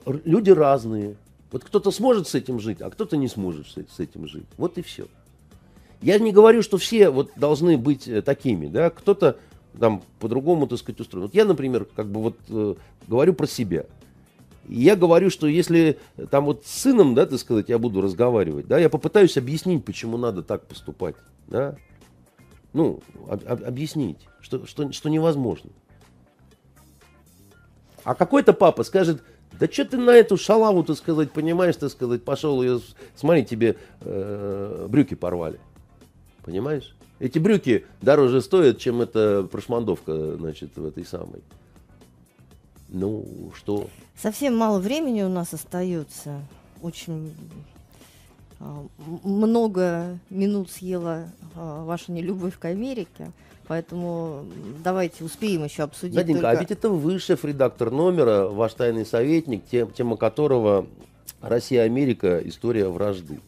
люди разные, Вот кто-то сможет с этим жить, а кто-то не сможет с этим жить. Вот и все. Я не говорю, что все вот должны быть э, такими, да, кто-то там по-другому, так сказать, устроен. Вот я, например, как бы вот э, говорю про себя. И я говорю, что если там вот с сыном, да, так сказать, я буду разговаривать, да, я попытаюсь объяснить, почему надо так поступать, да, ну, об, об, объяснить, что, что, что невозможно. А какой-то папа скажет, да что ты на эту шалаву, так сказать, понимаешь, так сказать, пошел, ее, смотри, тебе э, брюки порвали. Понимаешь? Эти брюки дороже стоят, чем эта прошмандовка, значит, в этой самой. Ну, что? Совсем мало времени у нас остается. Очень много минут съела а, ваша нелюбовь к Америке. Поэтому давайте успеем еще обсудить. Наденька, только... а ведь это вы шеф-редактор номера, ваш тайный советник, тем, тема которого Россия-Америка, история вражды.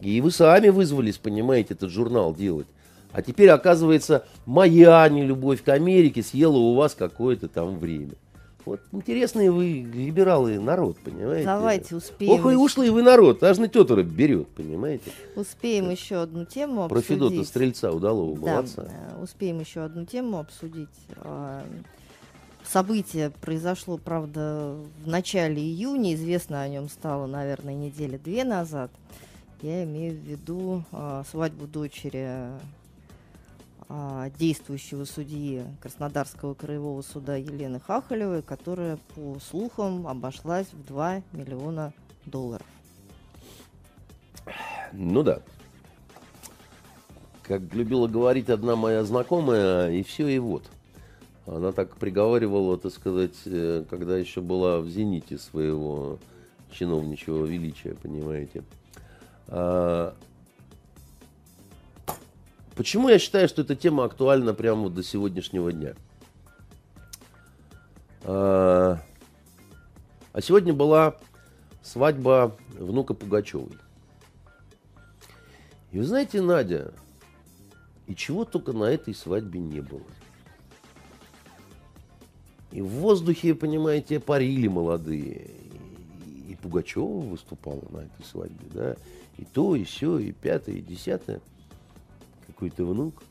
И вы сами вызвались, понимаете, этот журнал делать. А теперь, оказывается, моя нелюбовь к Америке съела у вас какое-то там время. Вот интересные вы либералы народ, понимаете? Давайте успеем. Ох, и ушлый вы народ, аж на тетора берет, понимаете? Успеем еще одну тему обсудить. Про Федота Стрельца удалого, да, молодца. Э, успеем еще одну тему обсудить. А, событие произошло, правда, в начале июня. Известно о нем стало, наверное, недели две назад. Я имею в виду а, свадьбу дочери действующего судьи Краснодарского краевого суда Елены Хахалевой, которая, по слухам, обошлась в 2 миллиона долларов. Ну да. Как любила говорить одна моя знакомая, и все, и вот. Она так приговаривала, так сказать, э, когда еще была в зените своего чиновничьего величия, понимаете. Почему я считаю, что эта тема актуальна прямо до сегодняшнего дня? А, а сегодня была свадьба внука Пугачевой. И вы знаете, Надя, и чего только на этой свадьбе не было. И в воздухе, понимаете, парили молодые. И Пугачева выступала на этой свадьбе, да. И то, и все, и пятое, и десятое какой-то внук,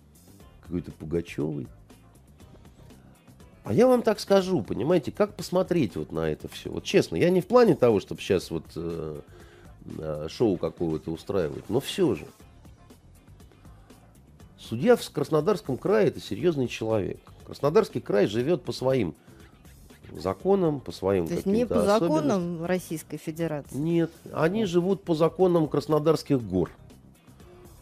какой-то Пугачевый. А я вам так скажу, понимаете, как посмотреть вот на это все. Вот честно, я не в плане того, чтобы сейчас вот э, э, шоу какого-то устраивать, но все же. Судья в Краснодарском крае это серьезный человек. Краснодарский край живет по своим законам, по своим То есть не по законам Российской Федерации? Нет, они живут по законам Краснодарских гор.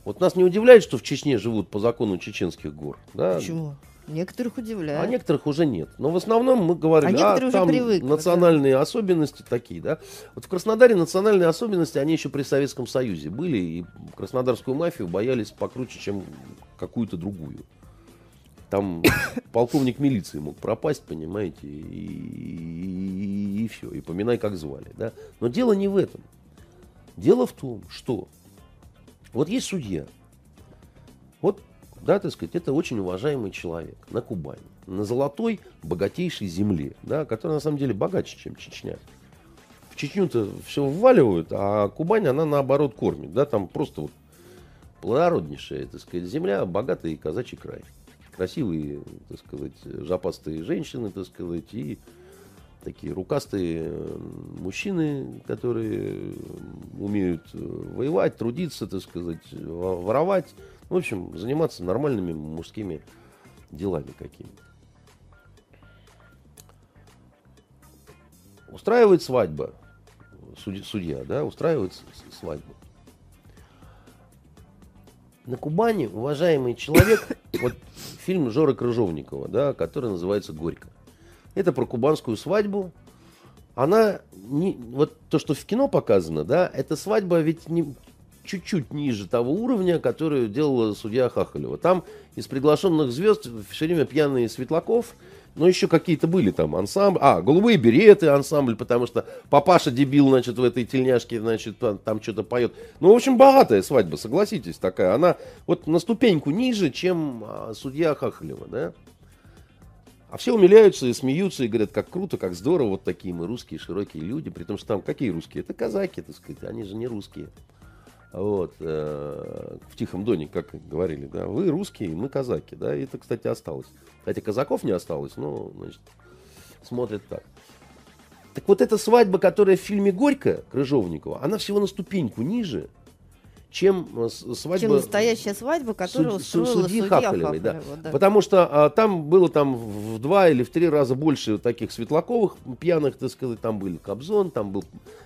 Вот нас не удивляет, что в Чечне живут по закону чеченских гор. Да? Почему? Некоторых удивляет. А некоторых уже нет. Но в основном мы говорим, а, а там привыкли, национальные да? особенности такие, да. Вот в Краснодаре национальные особенности, они еще при Советском Союзе были, и краснодарскую мафию боялись покруче, чем какую-то другую. Там полковник милиции мог пропасть, понимаете, и, и, и, и все, и поминай, как звали, да. Но дело не в этом. Дело в том, что вот есть судья. Вот, да, так сказать, это очень уважаемый человек на Кубани, на золотой, богатейшей земле, да, которая на самом деле богаче, чем Чечня. В Чечню-то все вваливают, а Кубань, она наоборот кормит, да, там просто вот плодороднейшая, так сказать, земля, богатый казачий край. Красивые, так сказать, жопастые женщины, так сказать, и такие рукастые мужчины, которые умеют э, воевать, трудиться, так сказать, воровать. В общем, заниматься нормальными мужскими делами какими-то. Устраивает свадьба, судья, да, устраивает свадьбу. На Кубани уважаемый человек, вот фильм Жора Крыжовникова, да, который называется «Горько». Это про кубанскую свадьбу. Она, не, вот то, что в кино показано, да, эта свадьба ведь не, чуть-чуть ниже того уровня, который делала судья Хахалева. Там из приглашенных звезд все время пьяные Светлаков, но еще какие-то были там ансамбль. А, голубые береты ансамбль, потому что папаша дебил, значит, в этой тельняшке, значит, там что-то поет. Ну, в общем, богатая свадьба, согласитесь, такая. Она вот на ступеньку ниже, чем а, судья Хахалева, да. А все умиляются и смеются, и говорят, как круто, как здорово, вот такие мы русские, широкие люди. При том, что там какие русские? Это казаки, так сказать, они же не русские. Вот, э, в Тихом Доне, как говорили, да, вы русские, мы казаки, да, и это, кстати, осталось. Кстати, казаков не осталось, но, значит, смотрят так. Так вот эта свадьба, которая в фильме «Горько» Крыжовникова, она всего на ступеньку ниже, чем э, свадьба... Чем настоящая свадьба, которую суд, устроила судьи судья Хахалевой, да. Хахалева, да. Потому что а, там было там в два или в три раза больше таких светлаковых пьяных, так сказать, там были Кобзон, там был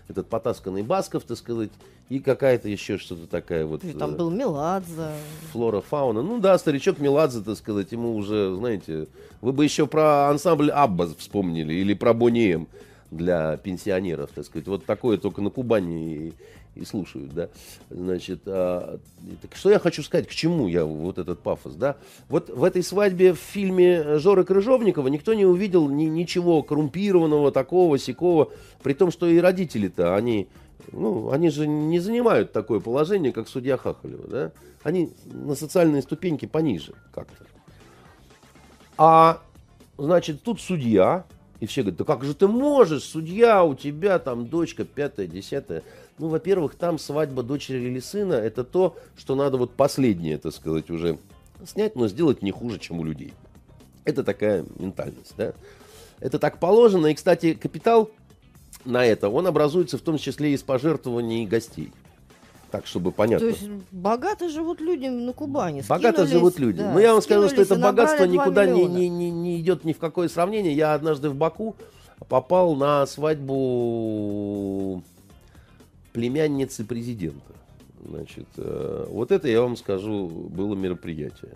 этот потасканный Басков, так сказать, и какая-то еще что-то такая вот... И Там э, был Меладзе. флора, фауна. Ну да, старичок Меладзе, так сказать, ему уже, знаете, вы бы еще про ансамбль Абба вспомнили или про Бонни М для пенсионеров, так сказать. Вот такое только на Кубани и, слушают, да. Значит, а, так что я хочу сказать, к чему я вот этот пафос, да. Вот в этой свадьбе в фильме Жоры Крыжовникова никто не увидел ни, ничего коррумпированного, такого, сякого, при том, что и родители-то, они, ну, они же не занимают такое положение, как судья Хахалева, да. Они на социальные ступеньки пониже как-то. А, значит, тут судья, и все говорят, да как же ты можешь, судья, у тебя там дочка пятая, десятая. Ну, во-первых, там свадьба дочери или сына, это то, что надо вот последнее, так сказать, уже снять, но сделать не хуже, чем у людей. Это такая ментальность, да. Это так положено. И, кстати, капитал на это, он образуется в том числе из пожертвований гостей. Так, чтобы понятно. То есть богато живут люди на Кубани. Богато живут люди. да, Но я вам скажу, что это богатство 2 никуда не, не, не, не идет ни в какое сравнение. Я однажды в Баку попал на свадьбу племянницы президента. Значит, э, вот это, я вам скажу, было мероприятие.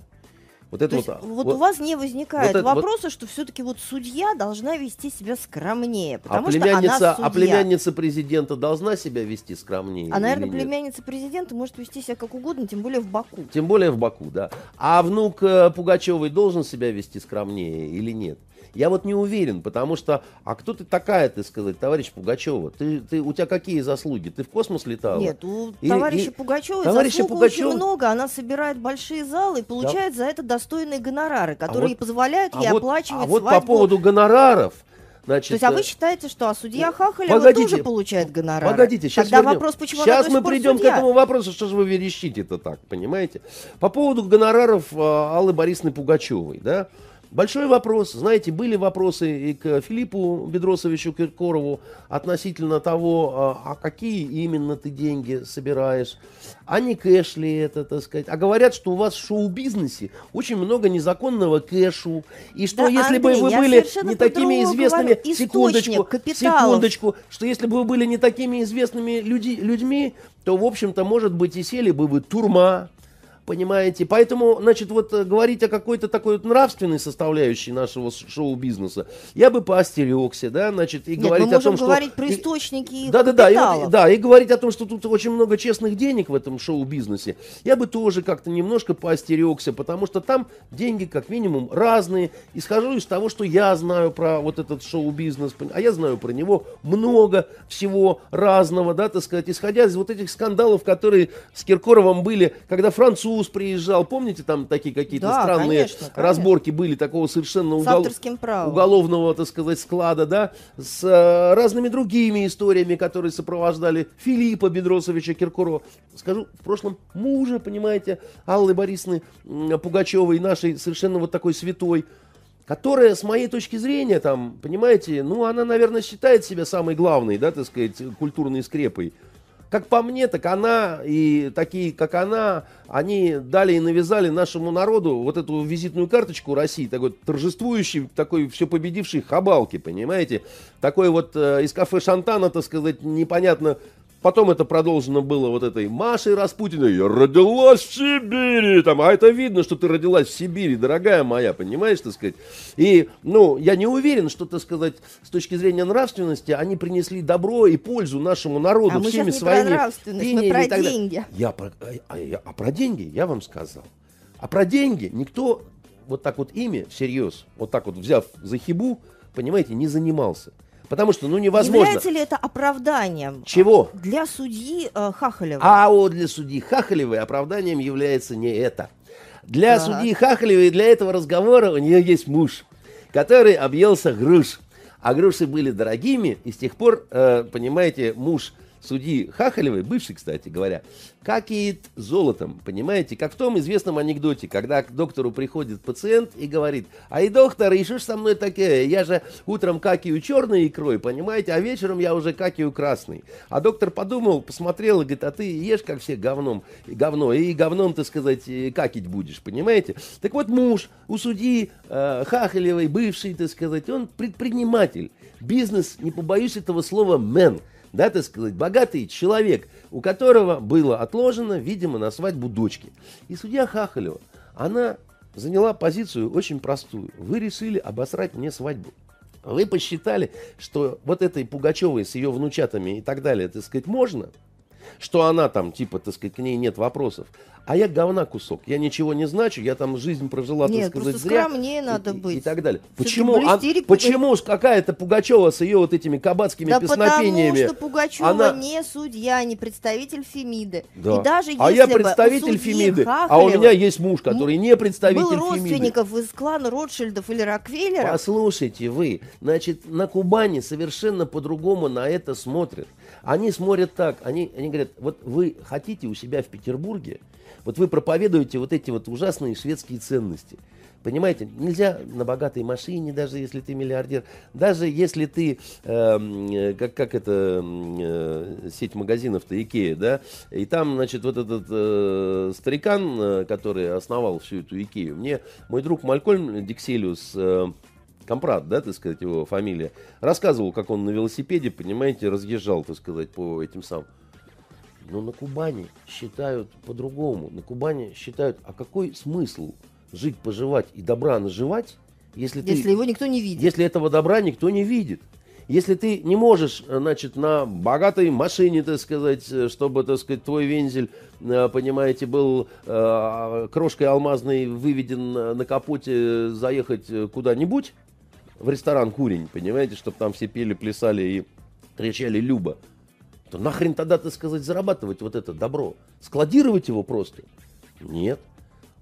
Вот это То есть, вот, вот, вот- у вас не возникает вот это- вот- вопроса, что все-таки вот судья должна вести себя скромнее, а потому что племянница, она а судья. племянница президента должна себя вести скромнее? А, наверное, племянница президента может вести себя как угодно, тем более в Баку. Тем более в Баку, да. А внук э, Пугачевой должен себя вести скромнее или нет? Я вот не уверен, потому что, а кто ты такая, ты сказать, товарищ Пугачева? Ты, ты, у тебя какие заслуги? Ты в космос летала? Нет, у И- товарища и- Пугачевой товарища заслуг Пугачева- очень много. Она собирает большие залы и получает за это достойные гонорары, которые вот- позволяют ей а вот, оплачивать а вот по свадьбу. поводу гонораров, значит... То есть, а э, вы считаете, что а судья Хахалева погодите, тоже получает гонорары? Погодите, сейчас Тогда вопрос, почему Сейчас мы придем судья? к этому вопросу, что же вы верещите-то так, понимаете? По поводу гонораров э, Аллы Борисовны Пугачевой, да? Большой вопрос. Знаете, были вопросы и к Филиппу Бедросовичу Киркорову относительно того, а, а какие именно ты деньги собираешь, а не кэш ли это, так сказать. А говорят, что у вас в шоу-бизнесе очень много незаконного кэшу, и что Да, если бы Андрей, вы я были не такими известными, говорю. секундочку, капиталов. секундочку, что если бы вы были не такими известными люди, людьми, то, в общем-то, может быть, и сели бы вы турма, Понимаете? Поэтому, значит, вот э, говорить о какой-то такой вот нравственной составляющей нашего шоу-бизнеса, я бы поостерегся, да, значит, и Нет, говорить мы можем о том, говорить что... про и- источники их да, да, да, и, вот- да, и говорить о том, что тут очень много честных денег в этом шоу-бизнесе, я бы тоже как-то немножко поостерегся, потому что там деньги как минимум разные. Исхожу из того, что я знаю про вот этот шоу-бизнес, а я знаю про него много всего разного, да, так сказать, исходя из вот этих скандалов, которые с Киркоровым были, когда француз приезжал, помните, там такие какие-то Да, странные конечно, конечно. разборки были такого совершенно угол- уголовного, так сказать, склада, да, с э, разными другими историями, которые сопровождали Филиппа Бедросовича Киркорова. Скажу, в прошлом мужа, понимаете, Аллы Борисовны Пугачевой, нашей совершенно вот такой святой, которая, с моей точки зрения, там, понимаете, ну, она, наверное, считает себя самой главной, да, так сказать, культурной скрепой. Как по мне, так она и такие, как она, они дали и навязали нашему народу вот эту визитную карточку России, такой торжествующий, такой все победивший хабалки, понимаете? Такой вот э, из кафе Шантана, так сказать, непонятно. Потом это продолжено было вот этой Машей Распутиной. Я родилась в Сибири. Там, а это видно, что ты родилась в Сибири, дорогая моя, понимаешь, так сказать. И, ну, я не уверен, что, так сказать, с точки зрения нравственности, они принесли добро и пользу нашему народу А мы всеми сейчас не про своими нравственность, мы про деньги. Я про, а, а я- а про деньги я вам сказал. А про деньги никто вот так вот ими всерьез, вот так вот взяв за хибу, понимаете, не занимался. Потому что, ну, невозможно. Является ли это оправданием Чего? для судьи э, Хахалева? А вот для судьи Хахалевой оправданием является не это. Для Так. судьи Хахалевой для этого разговора у нее есть муж, который объелся груш. А груши были дорогими, и с тех пор, э, понимаете, муж судьи Хахалевой, бывший, кстати говоря, какает золотом, понимаете? Как в том известном анекдоте, когда к доктору приходит пациент и говорит, ай, доктор, и что ж со мной такое? Я же утром какию черной икрой, понимаете, а вечером я уже какию красный. А доктор подумал, посмотрел и говорит, а ты ешь, как все, говном, говно, и говном, ты сказать, какить будешь, понимаете? Так вот, муж у судьи э, Хахалевой, бывший, так сказать, он предприниматель, бизнес, не побоюсь этого слова, мен – да, так сказать, богатый человек, у которого было отложено, видимо, на свадьбу дочки. И судья Хахалева, она заняла позицию очень простую. Вы решили обосрать мне свадьбу. Вы посчитали, что вот этой Пугачевой с ее внучатами и так далее, так сказать, можно, что она там, типа, так сказать, к ней нет вопросов. А я говна кусок, я ничего не значу, я там жизнь прожила, Нет, так сказать, зря. скромнее надо и, быть. И так далее. Почему, а, почему какая-то Пугачева с ее вот этими кабацкими да песнопениями? потому что Пугачева она... не судья, не представитель Фемиды. Да. И даже а я представитель Фемиды, а у меня есть муж, который не представитель был Фемиды. родственников из клана Ротшильдов или Рокфеллера. Послушайте вы, значит, на Кубани совершенно по-другому на это смотрят. Они смотрят так, они, они говорят, вот вы хотите у себя в Петербурге, вот вы проповедуете вот эти вот ужасные шведские ценности. Понимаете, нельзя на богатой машине, даже если ты миллиардер, даже если ты, э, как, как это, э, сеть магазинов-то, Икея, да, и там, значит, вот этот э, старикан, э, который основал всю эту Икею, мне мой друг Малькольм Дикселиус, э, Компрат, да, так сказать, его фамилия, рассказывал, как он на велосипеде, понимаете, разъезжал, так сказать, по этим самым но на Кубани считают по-другому. На Кубани считают, а какой смысл жить, поживать и добра наживать, если, если ты, его никто не видит. Если этого добра никто не видит. Если ты не можешь, значит, на богатой машине, так сказать, чтобы, так сказать, твой вензель, э, понимаете, был э, крошкой алмазной выведен на капоте, заехать куда-нибудь, в ресторан «Курень», понимаете, чтобы там все пели, плясали и кричали «Люба», то нахрен тогда, так сказать, зарабатывать вот это добро? Складировать его просто? Нет.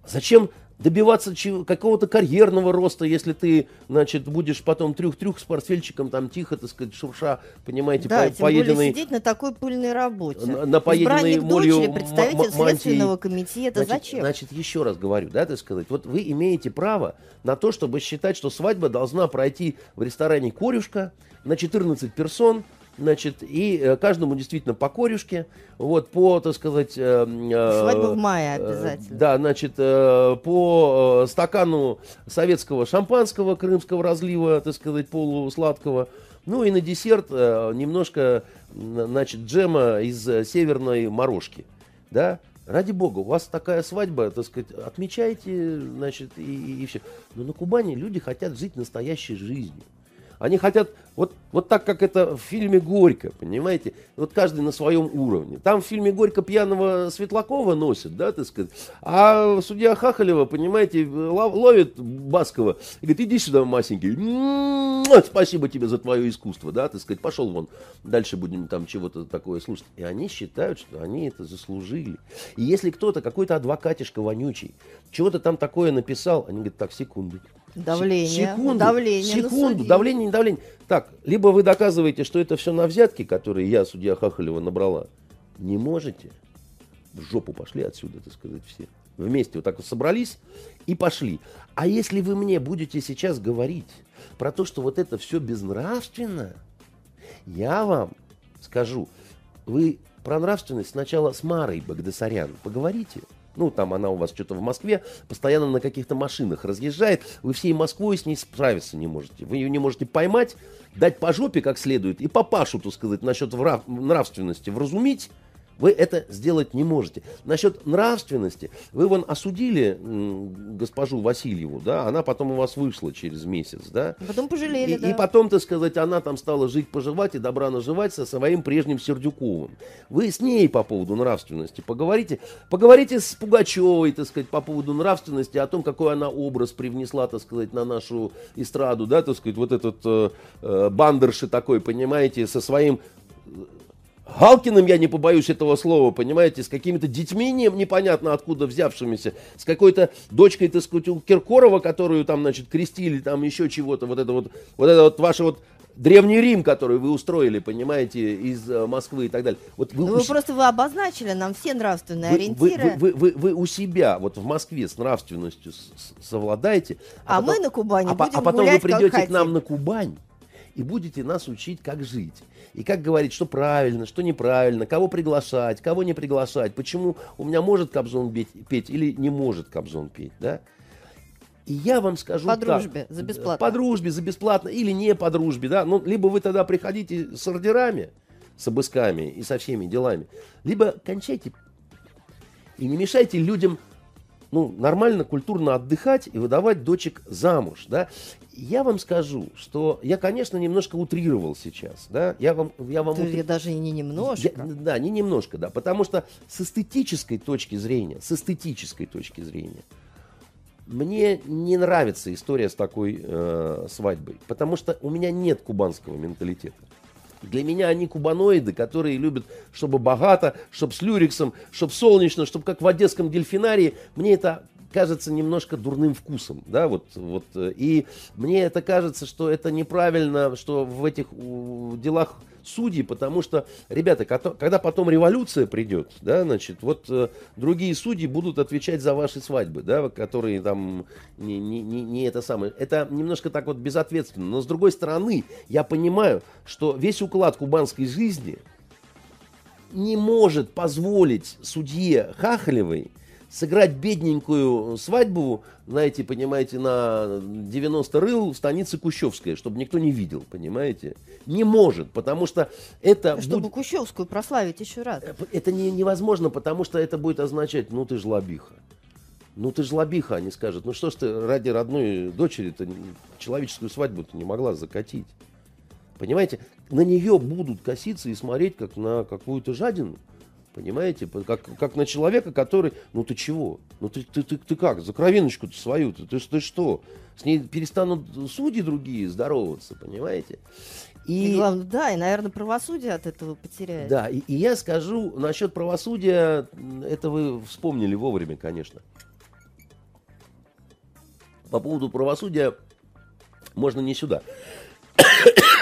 Зачем добиваться какого-то карьерного роста, если ты, значит, будешь потом трюх-трюх с портфельчиком, там тихо, так сказать, шурша, понимаете, да, по, тем поеденной... более сидеть на такой пыльной работе. На, на поеденной молью дочери, представитель Следственного комитета, значит, зачем? Значит, еще раз говорю, да, так сказать, вот вы имеете право на то, чтобы считать, что свадьба должна пройти в ресторане «Корюшка» на 14 персон, значит, и э, каждому действительно по корюшке, вот, по, так сказать... Э, э, Свадьба в мае обязательно. Да, значит, по стакану советского шампанского крымского разлива, так сказать, полусладкого, ну и на десерт немножко, значит, джема из северной морожки, да, Ради бога, у вас такая свадьба, так сказать, отмечайте, значит, и, и, и все. Но на Кубани люди хотят жить настоящей жизнью. Они хотят, вот, вот так, как это в фильме «Горько», понимаете? Вот каждый на своем уровне. Там в фильме «Горько» пьяного Светлакова носит, да, так сказать. А судья Хахалева, понимаете, ловит Баскова и говорит, иди сюда, масенький. Спасибо тебе за твое искусство, да, так сказать. Пошел вон, дальше будем там чего-то такое слушать. И они считают, что они это заслужили. И если кто-то, какой-то адвокатишка вонючий, чего-то там такое написал, они говорят, так, секунду. Давление. Секунду, давление секунду, давление, не давление. Так, либо вы доказываете, что это все на взятки, которые я, судья Хахалева, набрала. Не можете. В жопу пошли отсюда, так сказать, все. Вместе вот так вот собрались и пошли. А если вы мне будете сейчас говорить про то, что вот это все безнравственно, я вам скажу, вы про нравственность сначала с Марой Багдасарян поговорите. Ну, там она у вас что-то в Москве, постоянно на каких-то машинах разъезжает. Вы всей Москвой с ней справиться не можете. Вы ее не можете поймать, дать по жопе как следует и папашу, так сказать, насчет нравственности вразумить вы это сделать не можете. Насчет нравственности, вы вон осудили госпожу Васильеву, да, она потом у вас вышла через месяц, да. Потом пожалели, и, да. И потом, так сказать, она там стала жить, поживать и добра наживать со своим прежним Сердюковым. Вы с ней по поводу нравственности поговорите. Поговорите с Пугачевой, так сказать, по поводу нравственности, о том, какой она образ привнесла, так сказать, на нашу эстраду, да, так сказать, вот этот э, э, бандерши такой, понимаете, со своим Галкиным, я не побоюсь этого слова, понимаете, с какими-то детьми не, непонятно откуда взявшимися, с какой-то дочкой, так сказать, у Киркорова, которую там, значит, крестили, там еще чего-то, вот это вот, вот это вот ваше вот Древний Рим, который вы устроили, понимаете, из э, Москвы и так далее. Вот вы, вы у... просто вы обозначили нам все нравственные вы, ориентиры. Вы, вы, вы, вы, вы у себя, вот в Москве с нравственностью совладаете. А, а потом, мы на Кубани а, будем А потом вы придете к нам на Кубань и будете нас учить, как жить. И как говорить, что правильно, что неправильно, кого приглашать, кого не приглашать, почему у меня может Кобзон петь, петь или не может Кобзон петь, да? И я вам скажу По дружбе, за бесплатно. По дружбе, за бесплатно или не по дружбе, да. Ну, либо вы тогда приходите с ордерами, с обысками и со всеми делами, либо кончайте и не мешайте людям ну, нормально, культурно отдыхать и выдавать дочек замуж, да. Я вам скажу, что я, конечно, немножко утрировал сейчас, да. Я вам, я вам Ты утри... даже и не немножко. Я, да, не немножко, да, потому что с эстетической точки зрения, с эстетической точки зрения, мне не нравится история с такой э, свадьбой, потому что у меня нет кубанского менталитета. Для меня они кубаноиды, которые любят, чтобы богато, чтобы с люриксом, чтобы солнечно, чтобы как в одесском дельфинарии. Мне это кажется немножко дурным вкусом, да, вот, вот, и мне это кажется, что это неправильно, что в этих делах судьи, потому что, ребята, когда потом революция придет, да, значит, вот э, другие судьи будут отвечать за ваши свадьбы, да, которые там не, не, не, не это самое. Это немножко так вот безответственно. Но с другой стороны, я понимаю, что весь уклад кубанской жизни не может позволить судье Хахалевой сыграть бедненькую свадьбу, знаете, понимаете, на 90 рыл в станице Кущевская, чтобы никто не видел, понимаете? Не может, потому что это... Чтобы будет... Кущевскую прославить еще раз. Э, это не, невозможно, потому что это будет означать, ну ты ж лобиха. Ну ты ж лобиха, они скажут. Ну что ж ты ради родной дочери-то человеческую свадьбу-то не могла закатить. Понимаете, на нее будут коситься и смотреть, как на какую-то жадину. Понимаете? Как, как на человека, который... Ну ты чего? Ну ты, ты, ты, ты как? За кровиночку-то свою ты, ты, ты что? С ней перестанут судьи другие здороваться, понимаете? И, и главное, да, и, наверное, правосудие от этого потеряет. Да, и, и я скажу насчет правосудия, это вы вспомнили вовремя, конечно. По поводу правосудия можно не сюда.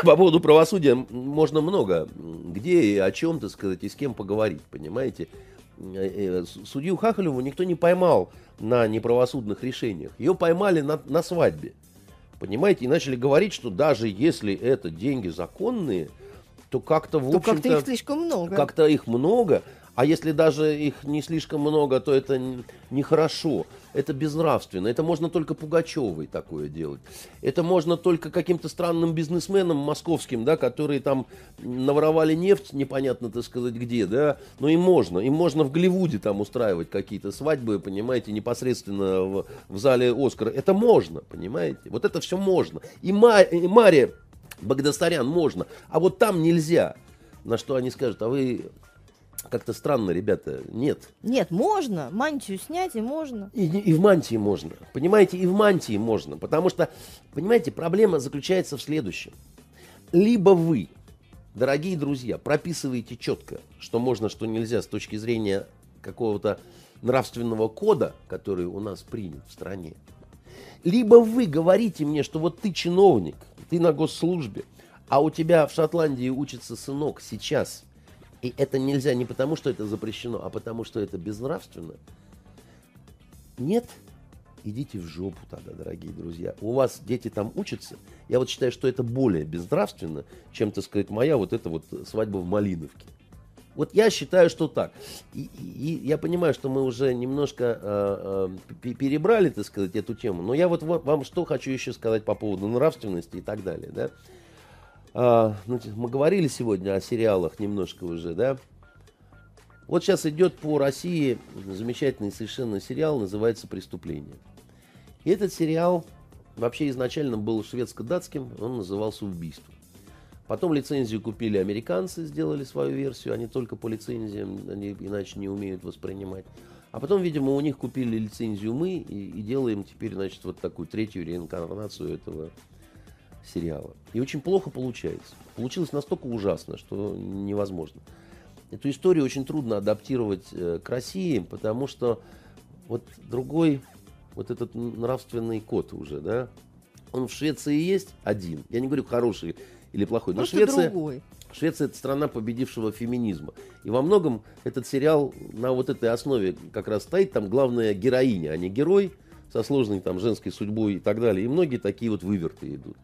по поводу правосудия можно много где и о чем, то сказать, и с кем поговорить, понимаете. Э, э, судью Хахалеву никто не поймал на неправосудных решениях. Ее поймали на, на свадьбе. Понимаете, и начали говорить, что даже если это деньги законные, то как-то в общем-то... как-то их слишком много. Как-то их много, а если даже их не слишком много, то это нехорошо. Это безнравственно. Это можно только Пугачевой такое делать. Это можно только каким-то странным бизнесменам московским, да, которые там наворовали нефть, непонятно, так сказать, где, да. Но им можно. Им можно в Голливуде там устраивать какие-то свадьбы, понимаете, непосредственно в, в зале Оскара. Это можно, понимаете. Вот это все можно. И, Ма, и Мария Багдасарян можно. А вот там нельзя. На что они скажут, а вы как-то странно, ребята. Нет. Нет, можно. Мантию снять и можно. И, и в мантии можно. Понимаете, и в мантии можно. Потому что, понимаете, проблема заключается в следующем. Либо вы, дорогие друзья, прописываете четко, что можно, что нельзя с точки зрения какого-то нравственного кода, который у нас принят в стране. Либо вы говорите мне, что вот ты чиновник, ты на госслужбе, а у тебя в Шотландии учится сынок сейчас – и это нельзя не потому, что это запрещено, а потому, что это безнравственно. Нет, идите в жопу тогда, дорогие друзья. У вас дети там учатся. Я вот считаю, что это более безнравственно, чем, так сказать, моя вот эта вот свадьба в Малиновке. Вот я считаю, что так. И, и, и я понимаю, что мы уже немножко э, э, перебрали, так сказать, эту тему. Но я вот вам что хочу еще сказать по поводу нравственности и так далее. Да? А, ну, мы говорили сегодня о сериалах немножко уже, да? Вот сейчас идет по России замечательный совершенно сериал, называется «Преступление». И этот сериал вообще изначально был шведско-датским, он назывался «Убийство». Потом лицензию купили американцы, сделали свою версию, они только по лицензиям, они иначе не умеют воспринимать. А потом, видимо, у них купили лицензию мы и, и делаем теперь, значит, вот такую третью реинкарнацию этого сериала. И очень плохо получается. Получилось настолько ужасно, что невозможно. эту историю очень трудно адаптировать э, к России, потому что вот другой, вот этот нравственный код уже, да, он в Швеции есть один. Я не говорю хороший или плохой, но Просто Швеция, другой. Швеция это страна победившего феминизма. И во многом этот сериал на вот этой основе как раз стоит. Там главная героиня, а не герой со сложной там женской судьбой и так далее. И многие такие вот выверты идут.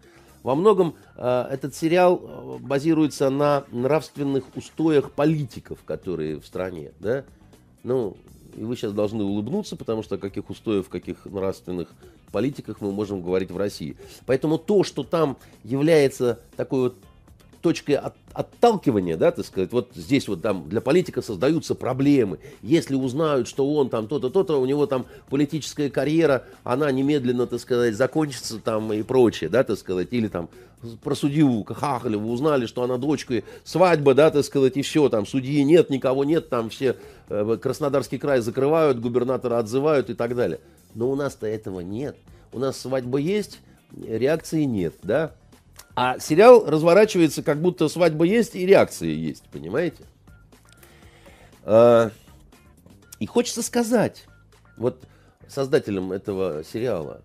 Во многом э, этот сериал э, базируется на нравственных устоях политиков, которые в стране, да. Ну, и вы сейчас должны улыбнуться, потому что о каких устоев, каких нравственных политиках мы можем говорить в России. Поэтому то, что там является такой вот точкой от, отталкивания, да, так сказать, вот здесь вот там для политика создаются проблемы. Если узнают, что он там то-то, то-то, у него там политическая карьера, она немедленно, так сказать, закончится там и прочее, да, так сказать, или там про судью Хахалеву узнали, что она дочка, свадьба, да, так сказать, и все, там судьи нет, никого нет, там все э, Краснодарский край закрывают, губернатора отзывают и так далее. Но у нас-то этого нет. У нас свадьба есть, реакции нет, да, а сериал разворачивается, как будто свадьба есть и реакция есть, понимаете? А, и хочется сказать, вот создателям этого сериала,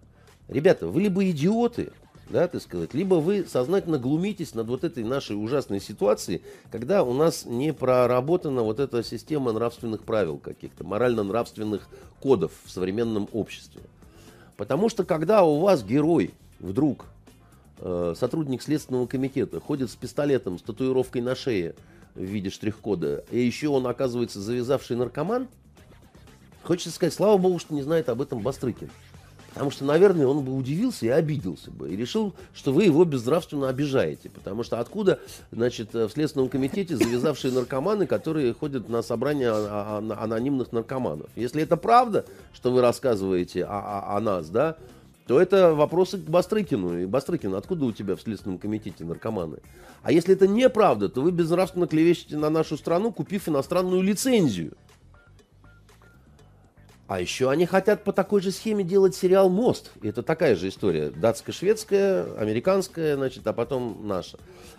ребята, вы либо идиоты, да, так сказать, либо вы сознательно глумитесь над вот этой нашей ужасной ситуацией, когда у нас не проработана вот эта система нравственных правил каких-то, морально-нравственных кодов в современном обществе. Потому что когда у вас герой вдруг сотрудник Следственного комитета ходит с пистолетом, с татуировкой на шее в виде штрих-кода, и еще он оказывается завязавший наркоман, хочется сказать, слава богу, что не знает об этом Бастрыкин. Потому что, наверное, он бы удивился и обиделся бы. И решил, что вы его безнравственно обижаете. Потому что откуда, значит, в Следственном комитете завязавшие наркоманы, которые ходят на собрания анонимных наркоманов. Если это правда, что вы рассказываете о, о, о нас, да, то это вопросы к Бастрыкину. И Бастрыкин, откуда у тебя в Следственном комитете наркоманы? А если это неправда, то вы безнравственно клевещете на нашу страну, купив иностранную лицензию. А еще они хотят по такой же схеме делать сериал «Мост». И это такая же история. Датско-шведская, американская, значит, а потом наша.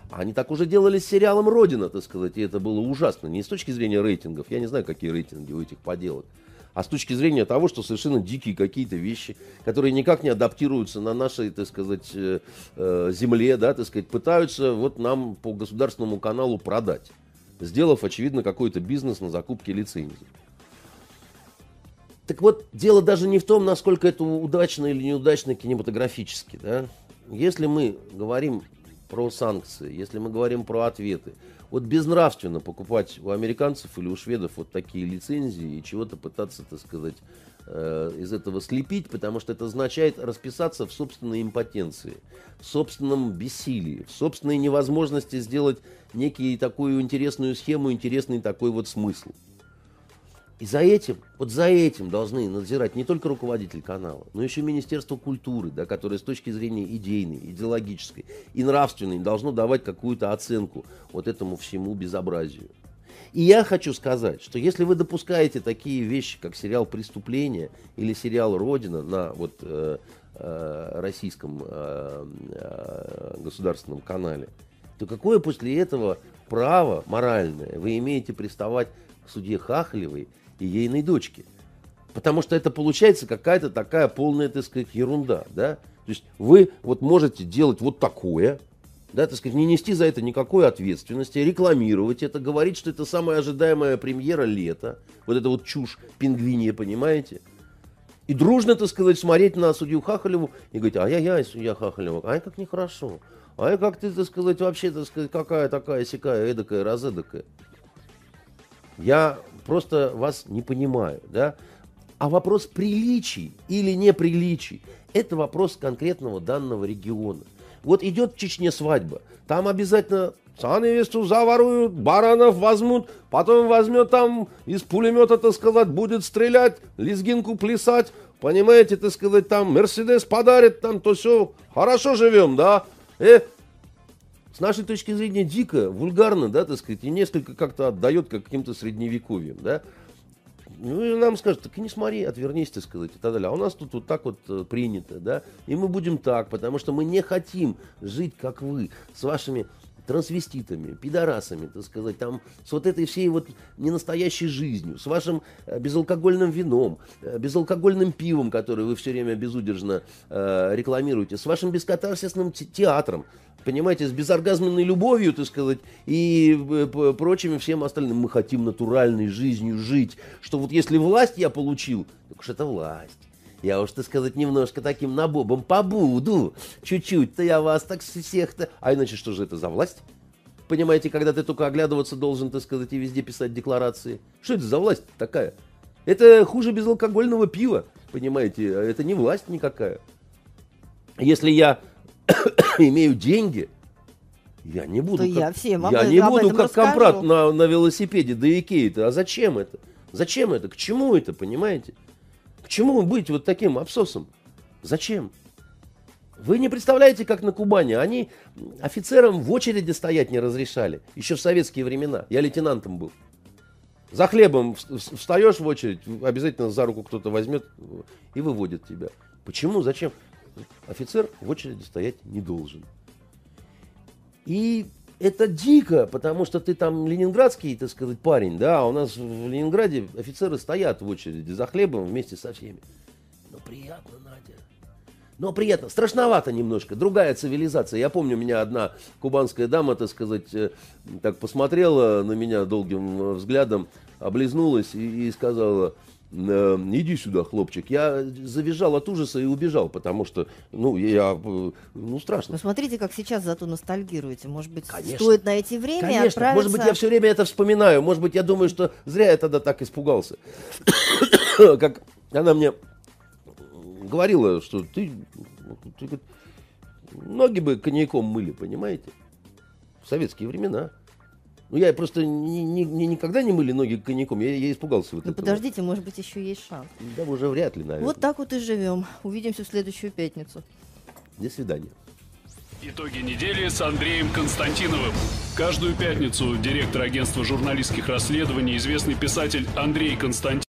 Они так уже делали с сериалом «Родина», так сказать, и это было ужасно. Не с точки зрения рейтингов. Я не знаю, какие рейтинги у этих поделок а с точки зрения того, что совершенно дикие какие-то вещи, которые никак не адаптируются на нашей, так сказать, э, э, земле, да, так сказать, пытаются вот нам по государственному каналу продать, сделав, очевидно, какой-то бизнес на закупке лицензий. Так вот, дело даже не в том, насколько это удачно или неудачно кинематографически. Да? Если мы говорим про санкции, если мы говорим про ответы, вот безнравственно покупать у американцев или у шведов вот такие лицензии и чего-то пытаться, так сказать, э, из этого слепить, потому что это означает расписаться в собственной импотенции, в собственном бессилии, в собственной невозможности сделать некий такую интересную схему, интересный такой вот смысл. И за этим, вот за этим должны надзирать не только руководитель канала, но еще Министерство культуры, да, которое с точки зрения идейной, идеологической и нравственной должно давать какую-то оценку вот этому всему безобразию. И я хочу сказать, что если вы допускаете такие вещи, как сериал «Преступление» или сериал «Родина» на вот, э, э, российском э, э, государственном канале, то какое после этого право моральное вы имеете приставать к судье Хахалевой и ейной дочки. Потому что это получается какая-то такая полная, так сказать, ерунда, да. То есть вы вот можете делать вот такое, да, так сказать, не нести за это никакой ответственности, рекламировать это, говорить, что это самая ожидаемая премьера лета, вот это вот чушь пингвинья, понимаете? И дружно, так сказать, смотреть на судью Хахалеву и говорить, ай-яй-яй, судья Хахалева, ай, как нехорошо. Ай, как ты, так сказать, вообще, так сказать, какая такая сякая, эдакая, разэдакая. Я просто вас не понимаю, да? А вопрос приличий или неприличий – это вопрос конкретного данного региона. Вот идет в Чечне свадьба, там обязательно Саневесту заворуют, баранов возьмут, потом возьмет там из пулемета, так сказать, будет стрелять, лезгинку плясать, понимаете, так сказать, там Мерседес подарит, там то все, хорошо живем, да? Э, с нашей точки зрения дико, вульгарно, да, так сказать, и несколько как-то отдает как каким-то средневековьем, да. Ну, и нам скажут, так и не смотри, отвернись, так сказать, и так далее. А у нас тут вот так вот э, принято, да, и мы будем так, потому что мы не хотим жить, как вы, с вашими трансвеститами, пидорасами, так сказать, там, с вот этой всей вот ненастоящей жизнью, с вашим э, безалкогольным вином, э, безалкогольным пивом, которое вы все время безудержно э, рекламируете, с вашим бескатарсисным театром, понимаете, с безоргазменной любовью, так сказать, и э, прочими всем остальным. Мы хотим натуральной жизнью жить, что вот если власть я получил, так уж это власть. Я уж, так сказать, немножко таким набобом побуду. Чуть-чуть-то я вас так всех-то... А иначе что же это за власть? Понимаете, когда ты только оглядываться должен, так сказать, и везде писать декларации. Что это за власть такая? Это хуже безалкогольного пива, понимаете? Это не власть никакая. Если я имею деньги, я не буду, как, я всем я не буду как расскажу. компрат на, на велосипеде до Икеи-то. А зачем это? Зачем это? К чему это, понимаете? К чему быть вот таким абсосом? Зачем? Вы не представляете, как на Кубани. Они офицерам в очереди стоять не разрешали. Еще в советские времена. Я лейтенантом был. За хлебом вс- вс- встаешь в очередь, обязательно за руку кто-то возьмет и выводит тебя. Почему? Зачем? Офицер в очереди стоять не должен. И это дико, потому что ты там ленинградский, так сказать, парень, да, а у нас в Ленинграде офицеры стоят в очереди за хлебом вместе со всеми. Но приятно, Надя. Но приятно. Страшновато немножко. Другая цивилизация. Я помню, меня одна кубанская дама, так сказать, э, так посмотрела на меня долгим э, взглядом, облизнулась и, и сказала, иди сюда, хлопчик. Я завизжал от ужаса и убежал, потому что, ну, я, э, ну, страшно. Ну, смотрите, как сейчас зато ностальгируете. Может быть, Конечно. стоит найти время и Конечно, отправиться... может быть, я все время это вспоминаю. Может быть, я думаю, что зря я тогда так испугался. Как она мне говорила, что ты, ты ноги бы коньяком мыли, понимаете? В советские времена. Ну, я просто ни- ни- ни- никогда не мыли ноги коньяком, я, я испугался вот Ну, этого. подождите, может быть, еще есть шанс. Да, уже вряд ли, наверное. Вот так вот и живем. Увидимся в следующую пятницу. До свидания. Итоги недели с Андреем Константиновым. Каждую пятницу директор агентства журналистских расследований, известный писатель Андрей Константинов